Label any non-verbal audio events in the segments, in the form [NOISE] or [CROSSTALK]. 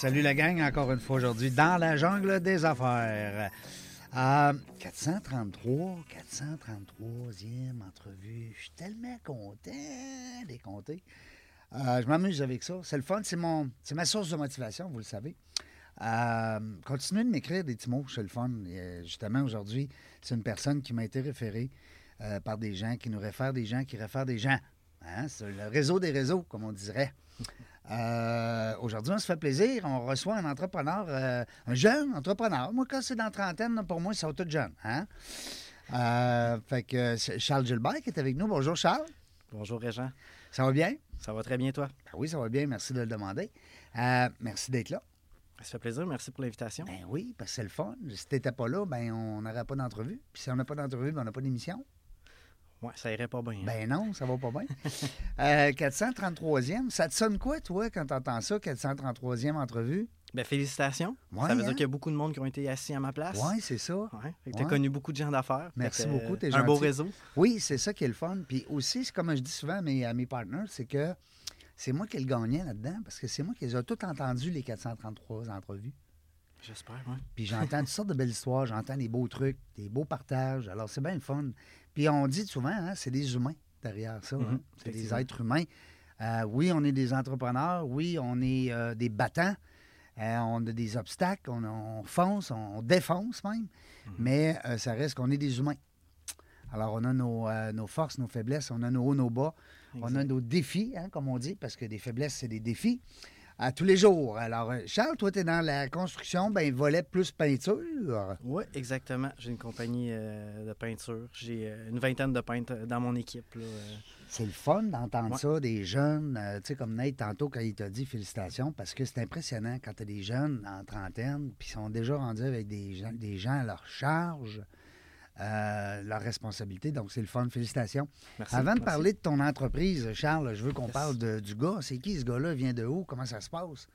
Salut la gang, encore une fois aujourd'hui dans la jungle des affaires. Euh, 433, 433e entrevue. Je suis tellement content les compter. Euh, je m'amuse avec ça. C'est le fun, c'est mon, c'est ma source de motivation, vous le savez. Euh, continuez de m'écrire des petits mots, c'est le fun. Euh, justement, aujourd'hui, c'est une personne qui m'a été référée euh, par des gens, qui nous réfèrent des gens, qui réfèrent des gens. Hein? C'est le réseau des réseaux, comme on dirait. Euh, Aujourd'hui, on se fait plaisir. On reçoit un entrepreneur, euh, un jeune entrepreneur. Moi, quand c'est dans la trentaine, pour moi, ils sont tous jeunes. Hein? Euh, fait que Charles Gilbert qui est avec nous. Bonjour, Charles. Bonjour Régent. Ça va bien? Ça va très bien toi? Ben oui, ça va bien. Merci de le demander. Merci d'être là. Ça fait plaisir, merci pour l'invitation. Ben oui, parce que c'est le fun. Si t'étais pas là, ben on n'aurait pas d'entrevue. Puis si on n'a pas d'entrevue, ben on n'a pas d'émission. Ouais, ça irait pas bien. hein? Ben non, ça va pas bien. [LAUGHS] Euh, 433e, ça te sonne quoi, toi, quand t'entends ça, 433e entrevue? Ben, félicitations. Ouais, ça veut hein? dire qu'il y a beaucoup de monde qui ont été assis à ma place. Oui, c'est ça. Ouais. T'as Ouais. connu beaucoup de gens d'affaires. Merci Fait beaucoup, euh, t'es Un beau réseau. Oui, c'est ça qui est le fun. Puis aussi, c'est comme je dis souvent à mes, à mes partners, c'est que c'est moi qui ai le gagnant là-dedans, parce que c'est moi qui les ai tout entendus, les 433 entrevues. J'espère, ouais. Puis j'entends toutes sortes de belles histoires, j'entends des beaux trucs, des beaux partages. Alors, c'est bien le fun. Puis on dit souvent, hein, c'est des humains derrière ça. hein. Mhm, C'est des êtres humains. Euh, oui, on est des entrepreneurs. Oui, on est euh, des battants. Euh, on a des obstacles. On, on fonce, on défonce même. Mhm. Mais ça reste qu'on est des humains. Alors, on a nos, nos forces, nos faiblesses, on a nos hauts, nos bas. On a nos défis, hein, comme on dit, parce que des faiblesses, c'est des défis. À tous les jours. Alors, euh, Charles, toi, tu es dans la construction, ben volet plus peinture. Oui, exactement. J'ai une compagnie euh, de peinture. J'ai euh, une vingtaine de peintres dans mon équipe. là. C'est le fun d'entendre Ouais. ça, des jeunes, euh, tu sais, comme Nate tantôt quand il t'a dit félicitations, parce que c'est impressionnant quand tu as des jeunes en trentaine, puis ils sont déjà rendus avec des gens, des gens à leur charge, euh, leur responsabilité. Donc, c'est le fun. Félicitations. Merci. Avant de merci. parler de ton entreprise, Charles, je veux qu'on Yes. parle de- du gars. C'est qui ce gars-là? Vient de où? Comment ça se passe?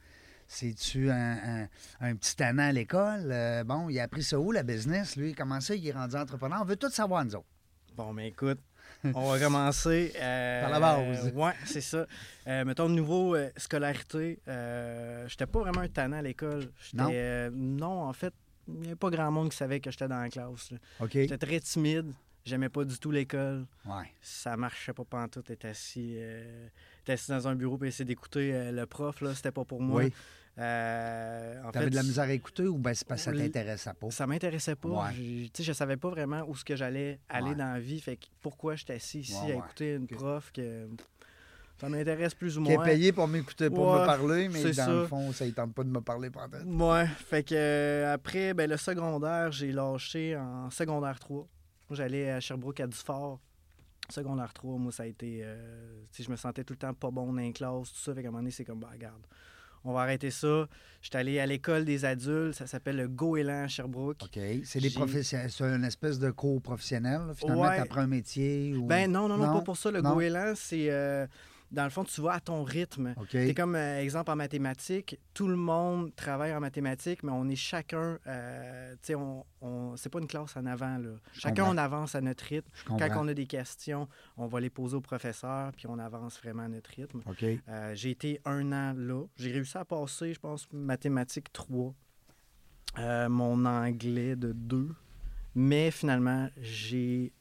C'est-tu un, un- un petit tannant à l'école? Euh, bon, il a appris ça où, la business, lui? Comment ça, il est rendu entrepreneur? On veut tout savoir, nous autres. Bon, mais écoute, on va commencer. euh, [LAUGHS] Par la base. Oui, c'est ça. Euh, mettons, niveau euh, scolarité, j'étais pas vraiment un tannant à l'école. Non? non, en fait, il n'y avait pas grand monde qui savait que j'étais dans la classe. J'étais très timide. J'aimais pas du tout l'école. Ouais. Ça marchait pas pantoute. T'es assis, euh, assis dans un bureau et essayer d'écouter euh, le prof. là, C'était pas pour moi. Oui. Euh, T'avais de la misère à écouter ou ben c'est parce que ça t'intéressait pas? ça m'intéressait pas. Ouais. Sais, je savais pas vraiment où ce que j'allais aller Ouais. dans la vie. Fait que pourquoi j'étais assis ici à écouter une prof que ça m'intéresse plus ou Qui est moins. payé pour m'écouter, pour me parler, mais dans le ça. fond, ça ne tente pas de me parler pendant. Ouais. Fait que euh, après, ben, le secondaire, j'ai lâché en secondaire 3. Moi, j'allais à Sherbrooke à Dufort. Secondaire 3, moi, ça a été. euh, je me sentais tout le temps pas bon dans les classes, tout ça. Fait qu'à un moment donné, c'est comme, bah, regarde, on va arrêter ça. J'étais allé à l'école des adultes, ça s'appelle le Goéland à Sherbrooke. OK. C'est des professionnels. C'est une espèce de cours professionnel. là. Finalement, Ouais. tu apprends un métier. Ou... Ben non, non, non, pas pour ça. Le Non? goéland, c'est. euh, dans le fond, tu vas à ton rythme. C'est comme, euh, exemple, en mathématiques, tout le monde travaille en mathématiques, mais on est chacun. euh, tu sais, on, on- c'est pas une classe en avant, là. Chacun, comprends. on avance à notre rythme. Quand on a des questions, on va les poser au professeur, puis on avance vraiment à notre rythme. Euh, j'ai été un an là. J'ai réussi à passer, je pense, mathématiques 3. Euh, mon anglais de 2. Mais finalement, j'ai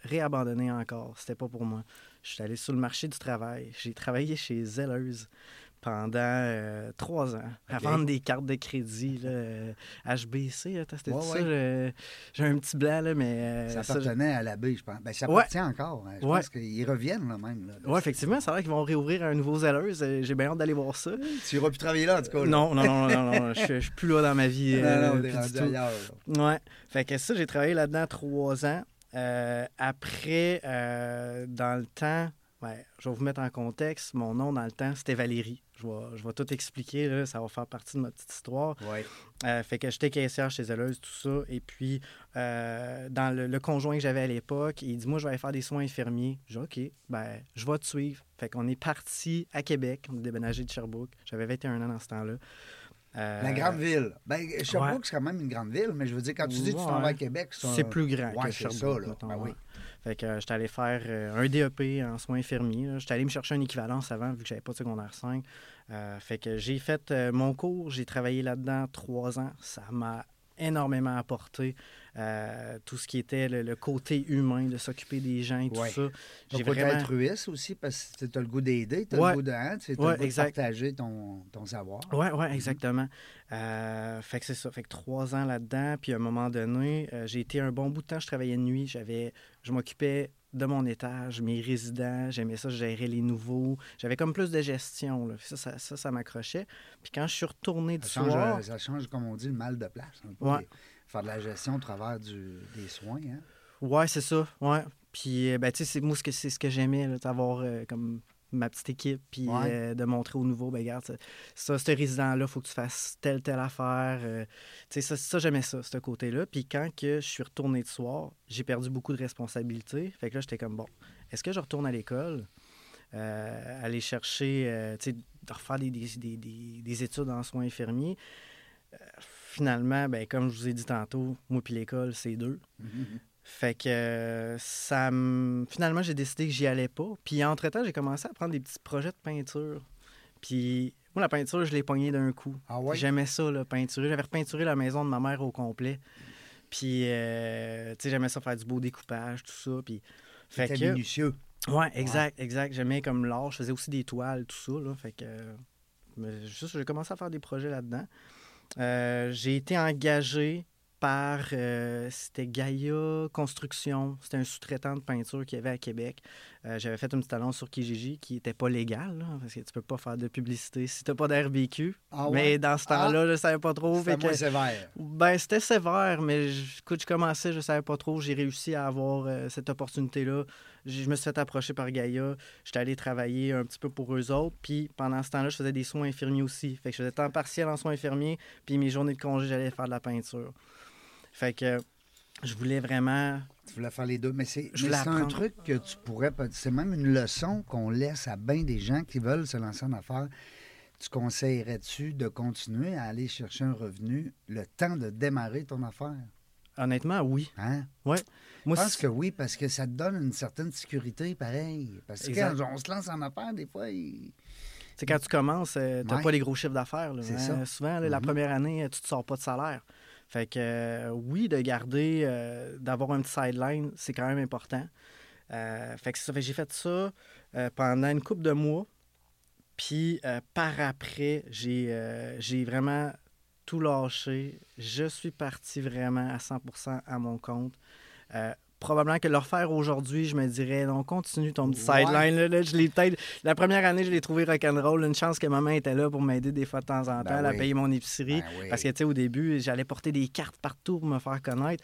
réabandonné encore. C'était pas pour moi. Je suis allé sur le marché du travail. J'ai travaillé chez Zelleuse pendant euh, trois ans à vendre des cartes de crédit là, euh, HBC. là, C'était Ouais, je- J'ai un petit blanc, là, mais. euh, Ça ça, appartenait à l'abbé, je pense. Ben, ça Ouais. appartient encore. hein. Je Ouais. pense qu'ils reviennent là même. Là, Oui, effectivement, ça a l'air qu'ils vont réouvrir un nouveau Zelleuse. Euh, J'ai bien hâte d'aller voir ça. Tu iras plus travailler là, en tout cas. là. Non, non, non, non, non, je suis- je suis plus là dans ma vie. Non, euh, non, rendu ailleurs. là. Ouais. Fait que ça, j'ai travaillé là-dedans trois ans. Euh, après, euh, dans le temps, ouais, je vais vous mettre en contexte. Mon nom dans le temps, c'était Valérie. Je vais, je vais tout expliquer, là, ça va faire partie de ma petite histoire. Ouais. Euh, fait que j'étais caissière chez Zelleuse, tout ça. Et puis, dans le, le conjoint que j'avais à l'époque, il dit Moi, je vais aller faire des soins infirmiers. J'ai dit OK, ben, je vais te suivre. Fait qu'on est parti à Québec. On a déménagé de Sherbrooke. J'avais 21 ans dans ce temps-là. Euh, La grande ville. Ben, Sherbrooke, ouais. c'est quand même une grande ville, mais je veux dire, quand tu dis que tu t'en vas à. Québec, un- C'est plus grand Ouais, que c'est Sherbrooke. ça, là. Ben oui. Fait que euh, j'étais allé faire euh, un DEP en soins infirmiers. J'étais allé me chercher une équivalence avant, vu que j'avais pas de secondaire 5. Euh, fait que j'ai fait euh, mon cours, j'ai travaillé là-dedans trois ans. Ça m'a énormément apporté euh, tout ce qui était le, le côté humain, de s'occuper des gens et tout Ouais. ça. J'ai vraiment... altruiste aussi parce que tu as le goût d'aider, tu as Ouais. le goût de, hein, tu Ouais, le goût de partager ton, ton savoir. Oui, ouais, Mhm. exactement. Euh, fait que c'est ça. Fait que trois ans là-dedans. Puis à un moment donné, euh, j'ai été un bon bout de temps, je travaillais de nuit. J'avais, je m'occupais de mon étage, mes résidents. J'aimais ça, je gérais les nouveaux. J'avais comme plus de gestion. là. Ça, ça, ça, ça m'accrochait. Puis quand je suis retourné du Ça change, soir... ça change, comme on dit, le mal de place. peu. Ouais. Faire de la gestion au travers du- des soins. Hein? Ouais, c'est ça. Ouais. Puis, euh, ben, tu sais, c'est moi, ce que- c'est ce que j'aimais, d'avoir euh, comme ma petite équipe, puis Ouais. euh, de montrer aux nouveaux, ben, regarde, ça, ça ce résident-là, il faut que tu fasses telle, telle affaire. euh, tu sais, ça, ça j'aimais ça, ce côté-là. Puis quand que je suis retourné de soir, j'ai perdu beaucoup de responsabilités. Fait que là, j'étais comme, bon, est-ce que je retourne à l'école? aller chercher, tu sais, de refaire des, des- des- des études en soins infirmiers? Finalement, ben, comme je vous ai dit tantôt, moi puis l'école, c'est deux. Fait que ça me- finalement, j'ai décidé que j'y allais pas. Puis entre-temps, j'ai commencé à prendre des petits projets de peinture. Puis moi, la peinture, je l'ai pognée d'un coup. Ah ouais? J'aimais ça, là, peinturer. J'avais repeinturé la maison de ma mère au complet. Puis, euh, tu sais, j'aimais ça faire du beau découpage, tout ça. Puis, fait que... minutieux. Ouais, exact, exact. J'aimais comme l'art. Je faisais aussi des toiles, tout ça, là. Fait que... euh, juste, j'ai commencé à faire des projets là-dedans. Euh, j'ai été engagé par, euh, c'était Gaia Construction. C'était un sous-traitant de peinture qu'il y avait à Québec. Euh, J'avais fait une petite annonce sur Kijiji qui n'était pas légale, là, parce que tu peux pas faire de publicité si t'as pas d'RBQ. Ah ouais? Mais dans ce temps-là, je savais pas trop. C'était que- sévère. ben, c'était sévère, mais je- écoute, je commençais, je savais pas trop. J'ai réussi à avoir euh, cette opportunité-là. Je me suis fait approcher par Gaïa. J'étais allé travailler un petit peu pour eux autres. Puis pendant ce temps-là, je faisais des soins infirmiers aussi. Fait que je faisais temps partiel en soins infirmiers. Puis mes journées de congé, j'allais faire de la peinture. Fait que je voulais vraiment. Tu voulais faire les deux, mais c'est un truc que tu pourrais. C'est même une leçon qu'on laisse à bien des gens qui veulent se lancer en affaires. Tu conseillerais-tu de continuer à aller chercher un revenu le temps de démarrer ton affaire? Honnêtement, oui. Hein? Moi, Je pense que oui, parce que ça te donne une certaine sécurité, pareil. Parce que quand on se lance en affaires, des fois, il- C'est quand tu commences, tu n'as Ouais. pas les gros chiffres d'affaires. hein. ça. Souvent, là, la Mhm. première année, tu ne te sors pas de salaire. Fait que euh, oui, de garder, euh, d'avoir un petit sideline, c'est quand même important. Euh, fait que ça. Fait j'ai fait ça euh, pendant une couple de mois. Puis euh, par après, j'ai euh, j'ai vraiment tout lâché. Je suis parti vraiment à 100% à mon compte. Euh, probablement que le refaire aujourd'hui, je me dirais, non, continue ton petit Ouais. sideline. Là, Là, je l'ai peut-être... La première année, je l'ai trouvé rock'n'roll. Une chance que maman était là pour m'aider des fois de temps en temps Ben à oui. payer mon épicerie. Ben oui. Parce que, tu sais, au début, j'allais porter des cartes partout pour me faire connaître.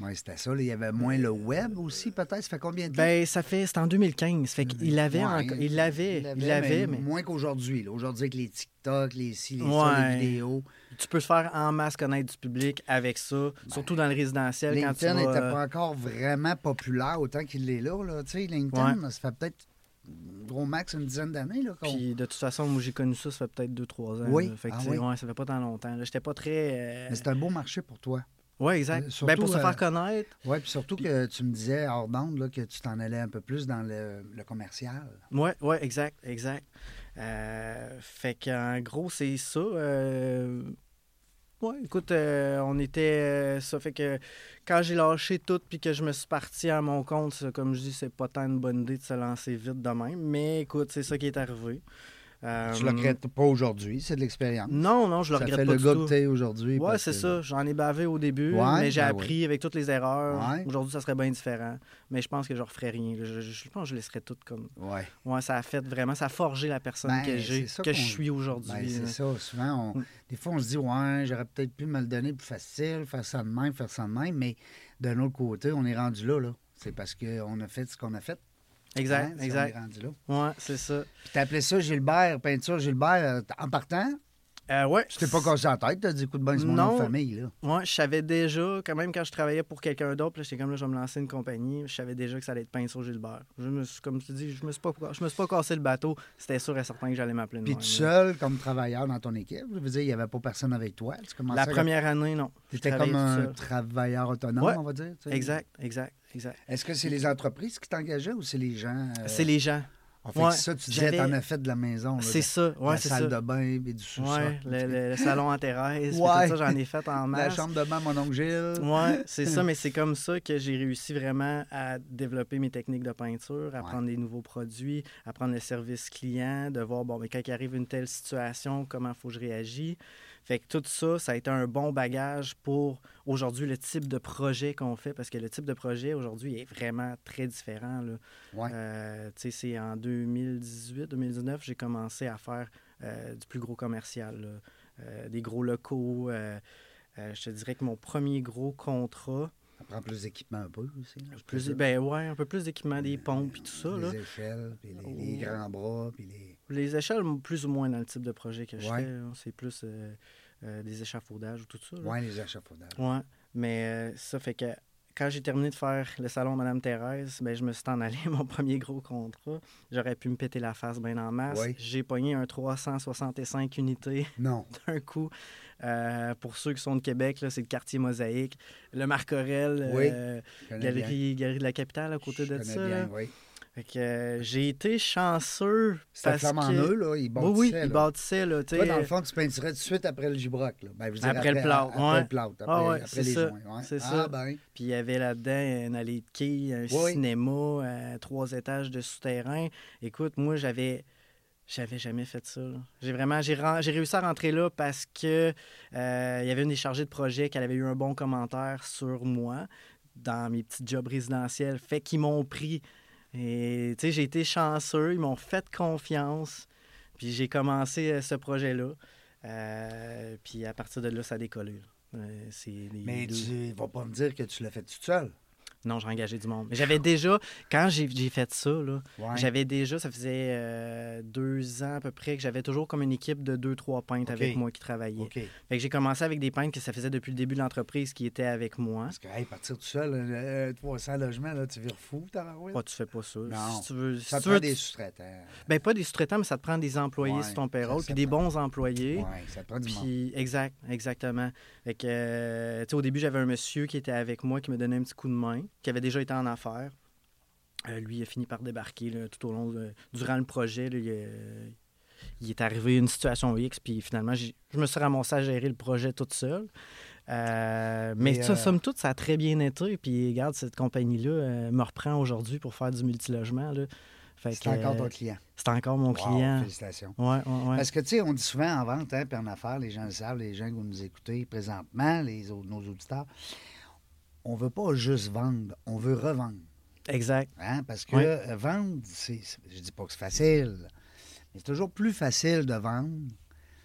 Ouais, c'était ça. là. Il y avait moins le web aussi, peut-être. Ça fait combien de temps? Ben, ça fait... C'était en 2015. Fait qu'il l'avait Ouais, encore... Il l'avait. Il l'avait, mais... Moins qu'aujourd'hui. Aujourd'hui, avec les TikTok, les ci, les ça, Ouais. les vidéos. Tu peux te faire en masse connaître du public avec ça, surtout dans le résidentiel. LinkedIn n'était euh, pas encore vraiment populaire autant qu'il l'est là. là. Tu sais, LinkedIn, ça fait peut-être gros max une dizaine d'années. Puis de toute façon, moi j'ai connu ça, ça fait peut-être 2-3 ans. Oui? Fait que, Ah oui? ouais, ça fait pas tant longtemps. J'étais pas très. euh, Mais c'est un beau marché pour toi. Exact. Euh, surtout, ben, pour se euh, faire connaître. Oui, puis surtout que tu me disais hors d'onde que tu t'en allais un peu plus dans le, le commercial. Ouais, ouais, exact, exact. Euh, fait qu'en gros, c'est ça. euh, Ouais, écoute, euh, on était. euh, ça fait que quand j'ai lâché tout puis que je me suis parti à mon compte, ça, comme je dis, c'est pas tant une bonne idée de se lancer vite de même. Mais écoute, c'est ça qui est arrivé. Euh, Tu le regrettes pas aujourd'hui, c'est de l'expérience. Non, non, je le ça regrette fait pas le du gars tout. que t'es aujourd'hui. Ouais, c'est que- ça. J'en ai bavé au début, Ouais, mais j'ai ben appris avec toutes les erreurs. Ouais. Aujourd'hui, ça serait bien différent. Mais je pense que je referais rien. Je, je- je pense que je laisserais tout comme. Ouais. Ouais, ça a fait vraiment, ça a forgé la personne Ben, que j'ai, que je suis aujourd'hui. Ben, c'est ça. Souvent, on- Mm. des fois, on se dit, ouais, j'aurais peut-être pu me le donner plus facile, faire ça de même, faire ça de même. Mais d'un autre côté, on est rendu là. là. C'est parce qu'on a fait ce qu'on a fait. Exact, hein, si exact. Ouais, c'est ça. Puis t'appelais ça Gilbert, peinture Gilbert. euh, en partant, Euh, ouais. tu t'es pas cassé la tête. T'as dit, écoute, ben, c'est mon nom de famille. Là. Ouais, je savais déjà, quand même quand je travaillais pour quelqu'un d'autre, j'étais comme là, je vais me lancer une compagnie, je savais déjà que ça allait être Pinceau Gilbert. Je me suis, comme tu dis, je me suis pas, je me suis pas cassé le bateau. C'était sûr et certain que j'allais m'appeler de Puis là. seul, comme travailleur dans ton équipe, je veux dire, il n'y avait pas personne avec toi. Tu La première année, non. Tu étais comme un seul. travailleur autonome, Ouais. on va dire. tu sais. Exact, exact, exact. Est-ce que c'est les entreprises qui t'engageaient ou c'est les gens? euh, C'est les gens. En fait, ouais, ça, tu disais, t'en as fait de la maison. C'est ça, ouais, la salle ça. de bain et du sous-sol. Ouais, le, le- le salon Thérèse, puis Ouais. tout ça, j'en ai fait en [LAUGHS] La chambre de bain, mon oncle Gilles. Ouais, c'est ça, [LAUGHS] mais c'est comme ça que j'ai réussi vraiment à développer mes techniques de peinture, à prendre des nouveaux produits, à prendre le service client, de voir, bon, mais quand il arrive une telle situation, comment faut que je réagis? Fait que tout ça, ça a été un bon bagage pour aujourd'hui le type de projet qu'on fait, parce que le type de projet aujourd'hui est vraiment très différent. Là. Ouais. Euh, c'est en 2018-2019, j'ai commencé à faire euh, du plus gros commercial. Euh, des gros locaux. je te dirais que mon premier gros contrat, Ça prend plus d'équipement un peu aussi. là, plus, ben ouais, un peu plus d'équipement, des pompes et tout ça. Là. Les échelles, puis les, les grands bras, puis les... Les échelles, plus ou moins dans le type de projet que je Ouais. fais, là, c'est plus euh, euh, des échafaudages ou tout ça. Ouais, les échafaudages. Ouais, mais euh, ça fait que quand j'ai terminé de faire le salon Madame Thérèse, ben, je me suis en allé mon premier gros contrat. J'aurais pu me péter la face bien en masse. Oui. J'ai pogné un 365 unités [LAUGHS] d'un coup. Euh, pour ceux qui sont de Québec, c'est le quartier Mosaïque. Le Oui, euh, bien. galerie, galerie de la capitale à côté Je de ça. bien, oui. Fait que, euh, j'ai été chanceux. C'était flamme en que... eux, là, ils Oui, bâtissaient. oui, là. ils bâtissaient. Là, Toi, dans le fond, tu peinturais tout de suite après le gibroc. Là. Ben, Après le plâtre, Après ouais. le plâtre, après, Ah ouais, après les ça, joints. ouais. c'est ah, ça. ben, Puis il y avait là-dedans une allée de quilles, un Oui. cinéma, euh, trois étages de souterrain. Écoute, moi, j'avais. J'avais jamais fait ça. J'ai vraiment j'ai réussi à rentrer là parce que euh, il y avait une des chargées de projet qui avait eu un bon commentaire sur moi dans mes petits jobs résidentiels. Fait qu'ils m'ont pris. Et tu sais, j'ai été chanceux, ils m'ont fait confiance. Puis j'ai commencé euh, ce projet-là. Euh, puis à partir de là, ça a décollé. là. Euh, les Mais tu vas pas me dire que tu l'as fait tout seul. Non, j'ai engagé du monde. Mais j'avais déjà, quand j'ai fait ça, Ouais. j'avais déjà, ça faisait euh, deux ans à peu près, que j'avais toujours comme une équipe de deux, trois peintres avec moi qui travaillaient. OK. Fait que j'ai commencé avec des peintres que ça faisait depuis le début de l'entreprise qui étaient avec moi. Parce que, hey, partir tout seul, euh, 300 logements, là, tu vires fou. Pas, tu fais pas ça. Non. Si tu veux, Ça te prend des sous-traitants. Ben, pas des sous-traitants, mais ça te prend des employés Ouais, sur ton payroll, puis des prend- bons employés. Oui, ça te prend du monde. Puis, exact, exactement. Fait que, euh, tu sais, au début, j'avais un monsieur qui était avec moi, qui me donnait un petit coup de main, qui avait déjà été en affaires. Euh, lui, il a fini par débarquer là, tout au long, de- durant le projet. là, il, est arrivé une situation X, puis finalement, je me suis ramassé à gérer le projet toute seule. Euh, mais ça, euh, somme toute, ça a très bien été. Puis, regarde, cette compagnie-là euh, me reprend aujourd'hui pour faire du multilogement. C'est que, encore ton client. C'est encore mon Wow, client. Félicitations. Ouais, ouais, ouais. Parce que, tu sais, on dit souvent en vente, hein, puis en affaires, les gens le savent, les gens qui vont nous écouter présentement, les, nos auditeurs, on veut pas juste vendre, on veut revendre. Exact. Hein? Parce que euh, vendre, c'est, c'est- je dis pas que c'est facile, mais c'est toujours plus facile de vendre.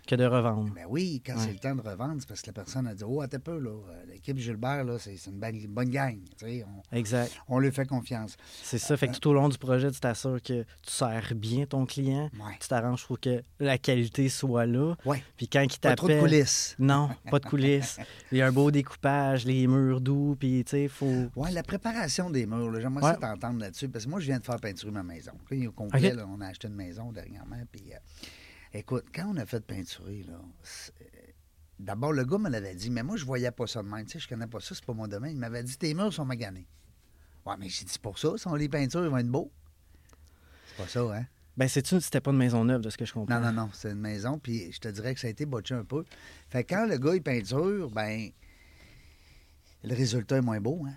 Que de revendre. Ben oui, quand Ouais. c'est le temps de revendre, c'est parce que la personne a dit Oh, attends peu, là, euh, l'équipe Gilbert, là, c'est, une bonne, bonne gang. tu sais, On, Exact. on lui fait confiance. C'est ça. Fait que tout au long du projet, tu t'assures que tu sers bien ton client. Ouais. Tu t'arranges pour que la qualité soit là. Ouais. Puis quand il Pas trop de t'appelle. coulisses. Non, pas de coulisses. [LAUGHS] Il y a un beau découpage, les murs doux, puis tu sais, il faut. Oui, la préparation des murs, j'aimerais ça t'entendre là-dessus, parce que moi, je viens de faire peinturer ma maison. Au complet, là, on a acheté une maison dernièrement, puis euh, écoute, quand on a fait peinturer, là, c'est- d'abord, le gars me l'avait dit, mais moi, je voyais pas ça de même, tu sais, je connais pas ça, c'est pas mon domaine. Il m'avait dit, tes murs sont maganés. Ouais, mais j'ai dit, c'est pour ça, si on les peintures, ils vont être beaux. C'est pas ça, hein? Ben, c'est-tu, c'était pas une maison neuve, de ce que je comprends. Non, non, non, c'est une maison, puis je te dirais que ça a été botché un peu. Fait que quand le gars, il peinture, ben, le résultat est moins beau, hein?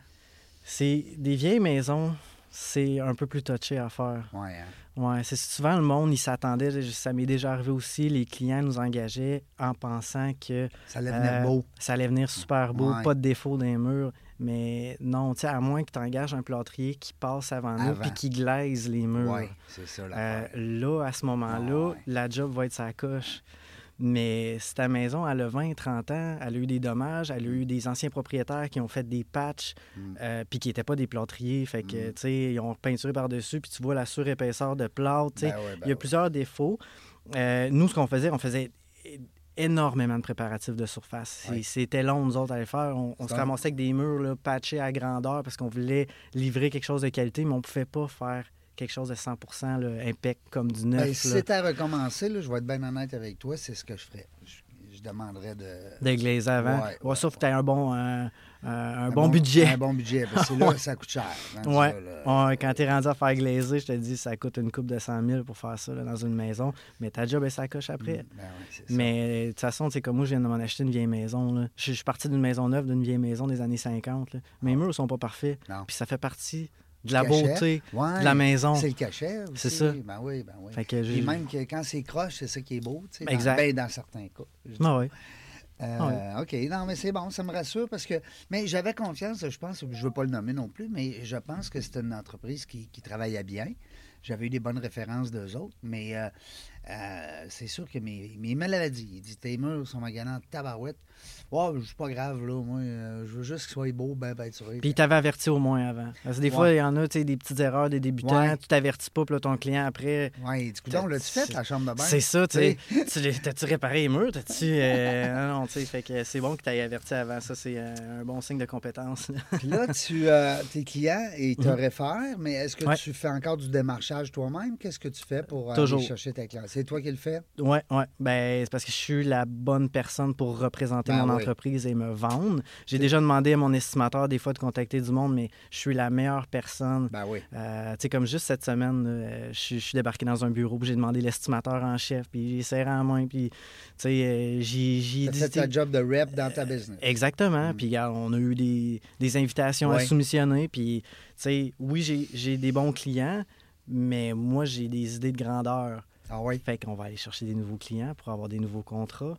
C'est des vieilles maisons. C'est un peu plus touché à faire. Ouais, hein? Ouais, c'est souvent le monde, il s'attendait, ça m'est déjà arrivé aussi, les clients nous engageaient en pensant que Ça allait venir euh, beau. ça allait venir super beau, Ouais. pas de défaut dans les murs. Mais non, tu sais, à moins que tu engages un plâtrier qui passe avant, nous puis qui glaise les murs. Oui, c'est ça Euh, là, à ce moment-là, Ouais. la job va être sa coche. Mais si ta maison, elle a 20, 30 ans, elle a eu des dommages, elle a eu des anciens propriétaires qui ont fait des patchs, Mm. euh, puis qui n'étaient pas des plâtriers. Fait que, Mm. tu sais, ils ont peinturé par-dessus, puis tu vois la surépaisseur de plâtre. tu sais. Ben ouais, ben Il y a ouais. plusieurs défauts. Euh, nous, ce qu'on faisait, on faisait énormément de préparatifs de surface. Ouais. C'était long, nous autres, à le faire. On, on se ramassait avec des murs là, patchés à grandeur parce qu'on voulait livrer quelque chose de qualité, mais on ne pouvait pas faire quelque chose de 100 là, impec comme du neuf. Ben, si là. c'était à recommencer, là, je vais être bien honnête avec toi, c'est ce que je ferais. Je, je demanderais de. de glazer avant. Ouais, Ouais, ouais, sauf que tu as un bon, euh, euh, un un bon, budget. Un bon budget, parce que là, [LAUGHS] ça coûte cher. rendu Ouais. là, là. Ouais, quand tu es rendu à faire glazer, je te dis, ça coûte une coupe de 100 000 pour faire ça là, dans une maison. Mais ta job, elle s'accroche après. Mm, ben. Mais de toute façon, c'est comme moi, je viens de m'en acheter une vieille maison. là. Je je suis parti d'une maison neuve, d'une vieille maison des années 50. là. Mes murs sont pas parfaits. Non. Puis ça fait partie de la beauté Ouais, de la maison. C'est le cachet aussi. C'est ça. Ben oui, ben oui. Fait que j'ai- Puis même que quand c'est croche, c'est ça qui est beau, tu sais. dans- Exact. ben, dans certains cas. Ah ouais. Euh, OK, non, mais c'est bon, ça me rassure parce que. Mais j'avais confiance, je pense, je ne veux pas le nommer non plus, mais je pense que c'était une entreprise qui, qui travaillait bien. J'avais eu des bonnes références d'eux autres, mais euh, euh, c'est sûr que mes, mes maladies, il dit tes murs sont maganants de tabarouette. Ouais, je suis pas grave, là, moi, euh, je veux juste qu'ils soient beaux, ben, ben, tu Puis il t'avait averti au moins avant. Parce que des fois, il y en a, tu sais, des petites erreurs des débutants. Ouais. Tu t'avertis pas, puis là, ton client, après, Ouais, du coup, donc, l'as-tu fait, la chambre de bain? C'est ça, tu sais. T'as-tu réparé les murs? T'as-tu. euh, [LAUGHS] non, non, tu sais. Fait que c'est bon que tu averti avant. Ça, c'est euh, un bon signe de compétence. Puis là, tu, tes clients, ils te Mhm. réfèrent, mais est-ce que Ouais. tu fais encore du démarchage toi-même? Qu'est-ce que tu fais pour Toujours. aller chercher tes clients? C'est toi qui le fais? ouais, ouais. Ben, c'est parce que je suis la bonne personne pour représenter Ben mon oui. entreprise et me vendre. J'ai déjà demandé à mon estimateur, des fois, de contacter du monde, mais je suis la meilleure personne. Ben oui. Euh, tu sais, comme juste cette semaine, euh, je suis- je suis débarqué dans un bureau, j'ai demandé l'estimateur en chef, puis j'ai serré en main, puis, tu sais, euh, j'ai dit... ta job de rep dans ta business. Exactement. Mm. Puis, regarde, on a eu des, des invitations à soumissionner. Puis, tu sais, oui, j'ai- j'ai des bons clients, mais moi, j'ai des idées de grandeur. Ah oui? Fait qu'on va aller chercher des nouveaux clients pour avoir des nouveaux contrats,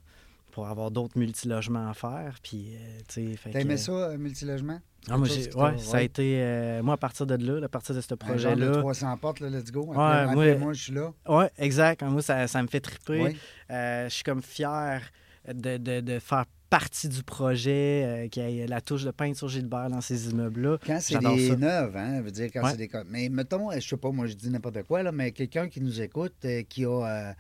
pour avoir d'autres multilogements à faire. Puis, euh, tu sais, fait T'as aimé que- ça, euh, multilogement? Ah, moi, ouais, t'a- ça a ouais. été... euh, moi, à partir de là, à partir de ce projet-là... 300 portes, là, let's go. Ouais, Après, moi- je suis là. Oui, exact. Moi, ça, ça me fait triper. Euh, je suis comme fier de, de- de faire partie du projet, euh, qu'il y ait la touche de peinture Gilbert dans ces immeubles-là. Quand c'est des neuves, hein, veut dire quand Ouais. c'est des... Mais mettons, je sais pas, moi je dis n'importe quoi, là, mais quelqu'un qui nous écoute, euh, qui a euh,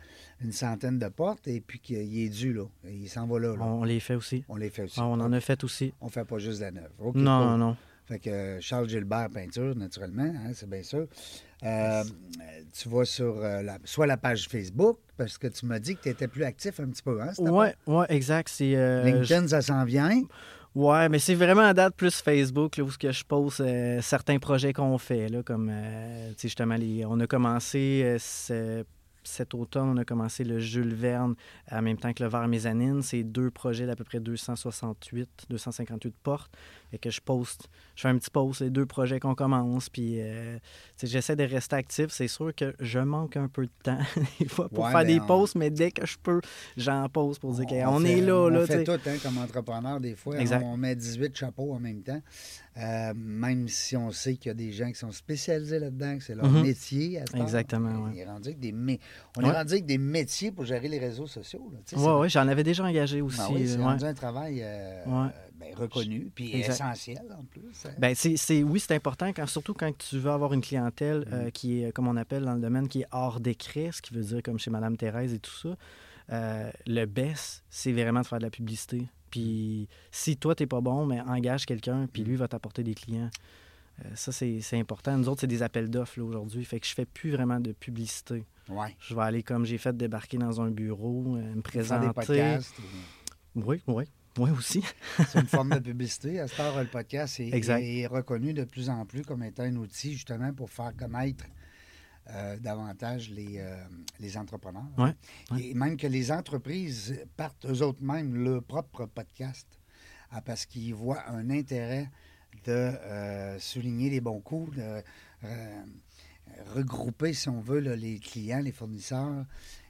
une centaine de portes et puis qu'il est dû, là, il s'en va là, là. On, les fait aussi. On les fait aussi. Ah, on en a fait aussi. On fait pas juste de la neuve. OK, non, cool. non, non. Fait que euh, Charles Gilbert Peinture, naturellement, hein, c'est bien sûr. Euh, tu vas sur euh, la- soit la page Facebook, parce que tu m'as dit que tu étais plus actif un petit peu, hein? c'était Ouais, exact. C'est. euh, LinkedIn, ça s'en vient. Ouais, mais c'est vraiment à date plus Facebook, là, où ce que je pose euh, certains projets qu'on fait, là, comme, euh, justement, les- on a commencé euh, cet automne, on a commencé le Jules Verne en même temps que le Vert Mésanine. C'est deux projets d'à peu près 268, 258 portes. Fait que je poste, je fais un petit post, les deux projets qu'on commence, puis euh, j'essaie de rester actif. C'est sûr que je manque un peu de temps [LAUGHS] des fois pour Ouais, faire des on- posts, mais dès que je peux, j'en pose pour dire qu'on est là, on là, fait tout hein, comme entrepreneur, des fois. Exact. On met 18 chapeaux en même temps. Euh, même si on sait qu'il y a des gens qui sont spécialisés là-dedans, que c'est leur Mhm. métier. À heure. Exactement, On ouais. est rendu avec des, mé- on est rendu avec des métiers pour gérer les réseaux sociaux. c'est- ouais, j'en avais déjà engagé aussi. Ben oui, c'est ouais. rendu un travail euh, ben, reconnu, puis Exact. essentiel en plus. hein. Ben, c'est, oui, c'est important, quand, surtout quand tu veux avoir une clientèle Mm. euh, qui est, comme on appelle dans le domaine, qui est hors décret, ce qui veut dire comme chez Madame Thérèse et tout ça. Le best, c'est vraiment de faire de la publicité. Puis si toi, t'es pas bon, mais engage quelqu'un, puis Mm. lui va t'apporter des clients. Euh, ça, c'est, important. Nous autres, c'est des appels d'offres aujourd'hui. Fait que je fais plus vraiment de publicité. Ouais. Je vais aller, comme j'ai fait, débarquer dans un bureau, euh, me Faire des présenter. podcasts. Oui, oui. Oui, aussi. [LAUGHS] C'est une forme de [LAUGHS] publicité. À cette heure, le podcast est reconnu de plus en plus comme étant un outil justement pour faire connaître euh, davantage les, euh, les entrepreneurs. Ouais, ouais. Et même que les entreprises partent eux autres même leur propre podcast ah, parce qu'ils voient un intérêt de euh, souligner les bons coups, de regrouper, si on veut, là, les clients, les fournisseurs.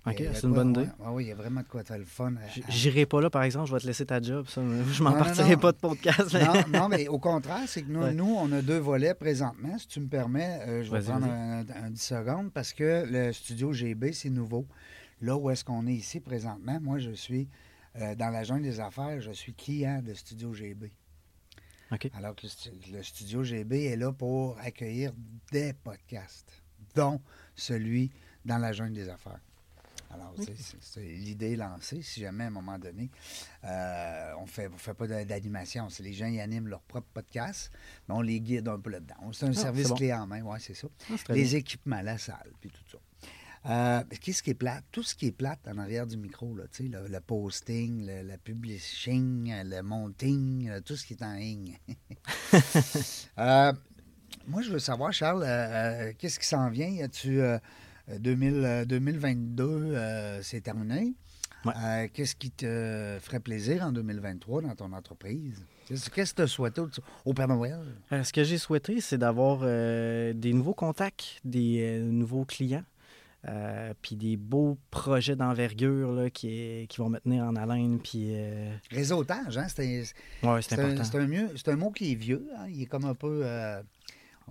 OK, c'est une bonne idée. ouais, ouais, il y a vraiment de quoi faire le fun. J- à- J'irai pas là, par exemple, je vais te laisser ta job. Ça. Je m'en non, partirai non. pas de podcast. mais- non, non, mais au contraire, c'est que nous, Ouais. nous, on a deux volets présentement. Si tu me permets, euh, je vais prendre un, un 10 secondes parce que le studio GB, c'est nouveau. Là où est-ce qu'on est ici présentement, moi, je suis euh, dans la jungle des affaires, je suis client de Studio GB. OK. Alors que le studio GB est là pour accueillir des podcasts, dont celui dans la jungle des affaires. Alors, c'est- c'est l'idée lancée. Si jamais, à un moment donné, euh, on fait, ne fait pas d'animation, les gens qui animent leur propre podcast, mais on les guide un peu là-dedans. C'est un Ah, service bon. clé en main, oui, c'est ça. Ah, Les bien. équipements, la salle, puis tout ça. Euh, Qu'est-ce qui est plate? Tout ce qui est plate en arrière du micro, là, tu sais, le, le posting, le, le publishing, le monting, euh, tout ce qui est en ligne. [LAUGHS] Euh, moi, je veux savoir, Charles, euh, qu'est-ce qui s'en vient? Y a-tu euh, 2000, euh, 2022, euh, c'est terminé? Ouais. Euh, qu'est-ce qui te ferait plaisir en 2023 dans ton entreprise? Qu'est-ce que tu as souhaité au, au Père Noël? Euh, ce que j'ai souhaité, c'est d'avoir euh, des nouveaux contacts, des euh, nouveaux clients, euh, puis des beaux projets d'envergure là, qui, qui vont me tenir en haleine. Puis, euh, Réseautage, hein? C'est un- ouais, un, important. c'est un mieux- c'est un mot qui est vieux. hein. Il est comme un peu.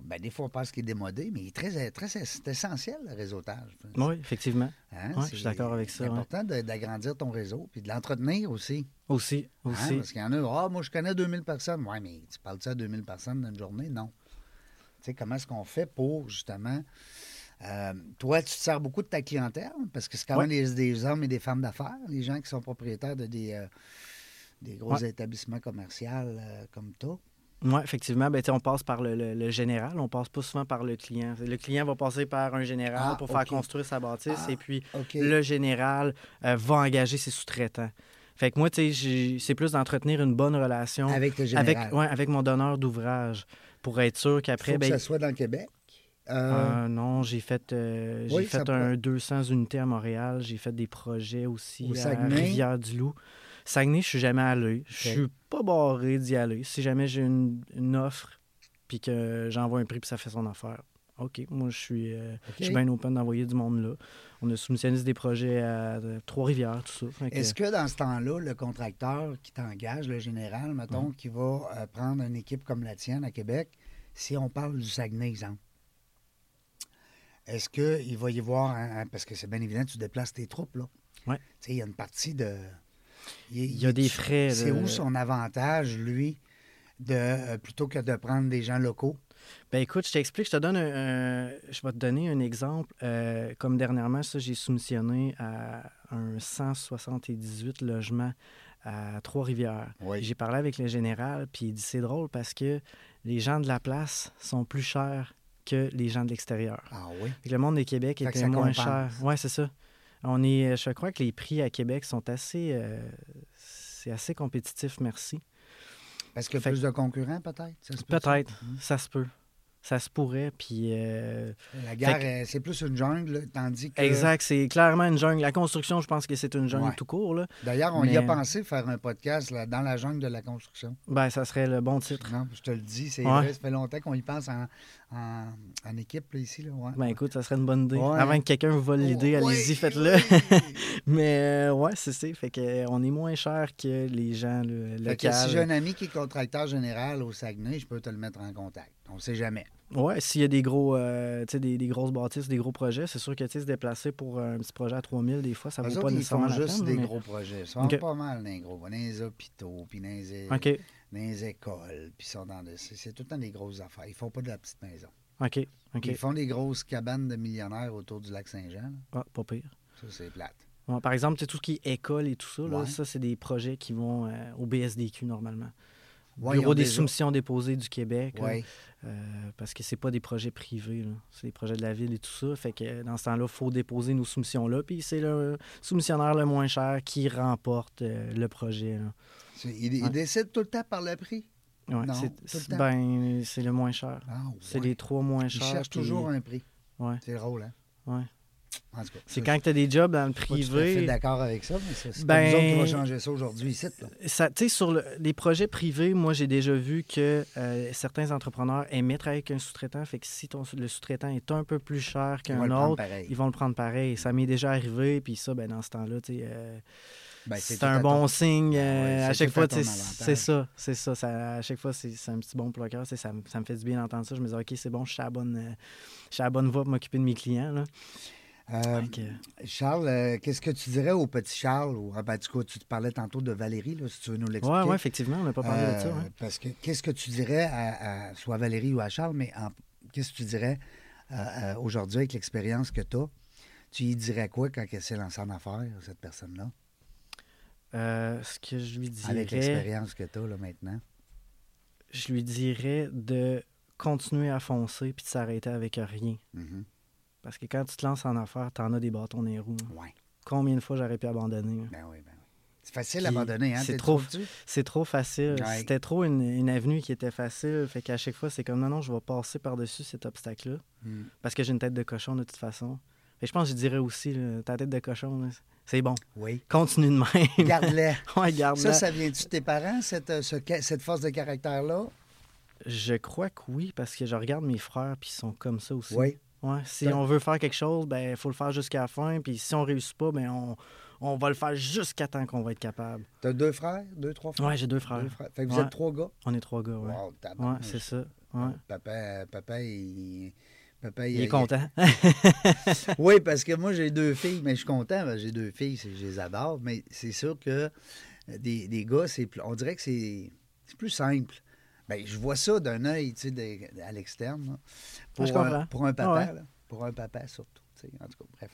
Ben, des fois, on pense qu'il est démodé, mais il est très, très c'est essentiel, le réseautage. Oui, effectivement. Hein, je suis d'accord avec ça, C'est important d'agrandir ton réseau puis de l'entretenir aussi. Aussi, hein, aussi. parce qu'il y en a, ah, moi, je connais 2000 personnes. Oui, mais tu parles de ça à 2000 personnes dans une journée? Non. Tu sais, comment est-ce qu'on fait pour, justement. euh, toi, tu te sers beaucoup de ta clientèle parce que c'est quand Ouais. même des, des hommes et des femmes d'affaires, les gens qui sont propriétaires de des, euh, des gros Ouais. établissements commerciaux euh, comme toi. Oui, effectivement. Ben, on passe par le, le- le général, on passe pas souvent par le client. Le client va passer par un général Ah, pour faire construire sa bâtisse Ah, et puis le général euh, va engager ses sous-traitants. Fait que moi, tu sais, j'ai- c'est plus d'entretenir une bonne relation Avec le général. avec, ouais, avec mon donneur d'ouvrage pour être sûr qu'après, que ben, ça soit dans le Québec? Euh, euh, non, j'ai fait, euh, Oui, fait peut- un 200 unités à Montréal. J'ai fait des projets aussi Au à? Rivière-du-Loup. Saguenay, je suis jamais allé. Je suis pas barré d'y aller. Si jamais j'ai une, une offre puis que j'envoie un prix puis ça fait son affaire. OK, moi, je suis, euh, OK. je suis bien open d'envoyer du monde là. On a soumissionné des projets à euh, Trois-Rivières, tout ça. Que- Est-ce que dans ce temps-là, le contracteur qui t'engage, le général, mettons, qui va euh, prendre une équipe comme la tienne à Québec, si on parle du Saguenay, exemple, est-ce qu'il va y voir, un- parce que c'est bien évident, tu déplaces tes troupes, là. Ouais. Tu sais, il y a une partie de... Il y a des frais. C'est de- où son avantage, lui, de euh, plutôt que de prendre des gens locaux? Ben écoute, je t'explique, je te donne un, un- je vais te donner un exemple. Euh, comme dernièrement, ça, j'ai soumissionné à un 178 logements à Trois-Rivières. Oui. J'ai parlé avec le général, puis il dit c'est drôle parce que les gens de la place sont plus chers que les gens de l'extérieur. Ah oui? Le monde des Québec était moins cher. Oui, c'est ça. On est, je crois que les prix à Québec sont assez, euh, c'est assez compétitif, merci. Parce qu'il y a Fait plus de concurrents, peut-être? Ça se peut, ça? Peut-être, ça se peut. Ça se pourrait, puis... euh, La que- euh, c'est plus une jungle, tandis que... Exact, c'est clairement une jungle. La construction, je pense que c'est une jungle Ouais. tout court. Là. D'ailleurs, on y a pensé faire un podcast là, dans la jungle de la construction. Ben, ça serait le bon titre. Non, je te le dis, c'est Ouais. ça fait longtemps qu'on y pense en, en, en équipe là, ici. Là, ouais. Ben écoute, ça serait une bonne idée. Ouais. Avant que quelqu'un vous vole l'idée, Oh, allez-y, oui, faites-le. oui. [LAUGHS] [LAUGHS] Mais euh, ouais, c'est ça. Fait que, euh, on est moins cher que les gens le, locaux. si j'ai un ami qui est contracteur général au Saguenay, je peux te le mettre en contact. On ne sait jamais. Ouais, s'il y a des gros, euh, tu sais, des, des grosses bâtisses, des gros projets, c'est sûr que tu sais, se déplacer pour un petit projet à 3000, des fois, ça Eux vaut autres, pas ils nécessairement font la juste peine, des mais- gros projets. Ils sont pas mal dans les gros. Dans les hôpitaux, puis dans les, OK, dans les écoles, puis sont dans des- c'est, tout le temps des grosses affaires. Ils font pas de la petite maison. OK. Ils font des grosses cabanes de millionnaires autour du lac Saint-Jean. là. Ah, pas pire. Ça, c'est plate. Ouais, par exemple, tout ce qui est école et tout ça, là, ça, c'est des projets qui vont euh, au BSDQ normalement. Ouais, Bureau des déjà- soumissions déposées du Québec. là. Euh, parce que c'est pas des projets privés, là. c'est des projets de la ville et tout ça. Fait que dans ce temps-là, il faut déposer nos soumissions-là. Puis c'est le soumissionnaire le moins cher qui remporte euh, le projet. là. Ils, ils Ouais. décident tout le temps par le prix. Ouais, c'est, le ben, c'est le moins cher. Ah, C'est les trois moins Ils chers. cherchent puis- toujours un prix. Ouais, C'est drôle, hein? ouais. C'est quand tu as des jobs dans le je suis privé. d'accord avec ça, mais c'est Ben- nous autres qui va changer ça aujourd'hui ici. Ça, sais, sur le- les projets privés, moi, j'ai déjà vu que euh, certains entrepreneurs aimaient travailler avec un sous-traitant. Fait que si ton, le sous-traitant est un peu plus cher qu'un autre, ils vont le prendre pareil. Ça m'est déjà arrivé. Puis ça, ben, dans ce temps-là, tu sais, euh, Ben, c'est un bon ton- signe. Ben euh, ouais, à c'est chaque fois, c'est ça. C'est ça, ça. À chaque fois, c'est un petit bon sais, Ça, me- ça me fait du bien d'entendre ça. Je me dis, OK, c'est bon, je suis à la bonne, euh, je suis à la bonne voie pour m'occuper de mes clients. Là. Euh, Charles, euh, qu'est-ce que tu dirais au petit Charles? Ou, ah, ben, du coup, tu te parlais tantôt de Valérie, là, si tu veux nous l'expliquer. ouais, ouais, effectivement, on n'a pas parlé de ça. Euh. Parce que qu'est-ce que tu dirais à, à- soit à Valérie ou à Charles, mais qu'est-ce que tu dirais aujourd'hui avec l'expérience que tu as? Tu y dirais quoi quand elle s'est lancée en affaires, cette personne-là? Euh, ce que je lui Avec dirais, l'expérience que tu as là, maintenant. je lui dirais de continuer à foncer puis de s'arrêter avec rien. Mhm. Parce que quand tu te lances en affaires, t'en as des bâtons dans les roues. Ouais. Combien de fois j'aurais pu abandonner? Ben oui, ben oui. C'est facile d'abandonner, hein? c'est trop- trouves-tu? C'est trop facile. Ouais. C'était trop une, une avenue qui était facile. Fait qu'à chaque fois, c'est comme non, non, je vais passer par-dessus cet obstacle-là. Mm. Parce que j'ai une tête de cochon de toute façon. Et je pense que je dirais aussi, là, ta tête de cochon, c'est bon. Oui. Continue de même. [LAUGHS] Garde-les. ouais, garde ça, ça vient-tu de tes parents, cette, euh, ce cette force de caractère-là? Je crois que oui, parce que je regarde mes frères, puis ils sont comme ça aussi. Oui. Ouais, si on veut faire quelque chose, ben il faut le faire jusqu'à la fin. Puis si on réussit pas, ben on, on va le faire jusqu'à temps qu'on va être capable. T'as deux frères? Deux, trois frères? Ouais, j'ai deux frères. Deux frères. Fait que vous Ouais. êtes trois gars? On est trois gars, ouais. Wow, ouais, c'est ça. Ouais. Papa, papa, il... Papa, Il est content. [LAUGHS] Oui, parce que moi, j'ai deux filles, mais je suis content. J'ai deux filles, je les adore. Mais c'est sûr que euh, des, des gars, c'est on dirait que c'est plus simple. Ben, je vois ça d'un œil, tu sais, de- à l'externe. là. Pour, un, pour un papa, Ah ouais. là. Pour un papa, surtout. tu sais, En tout cas, bref.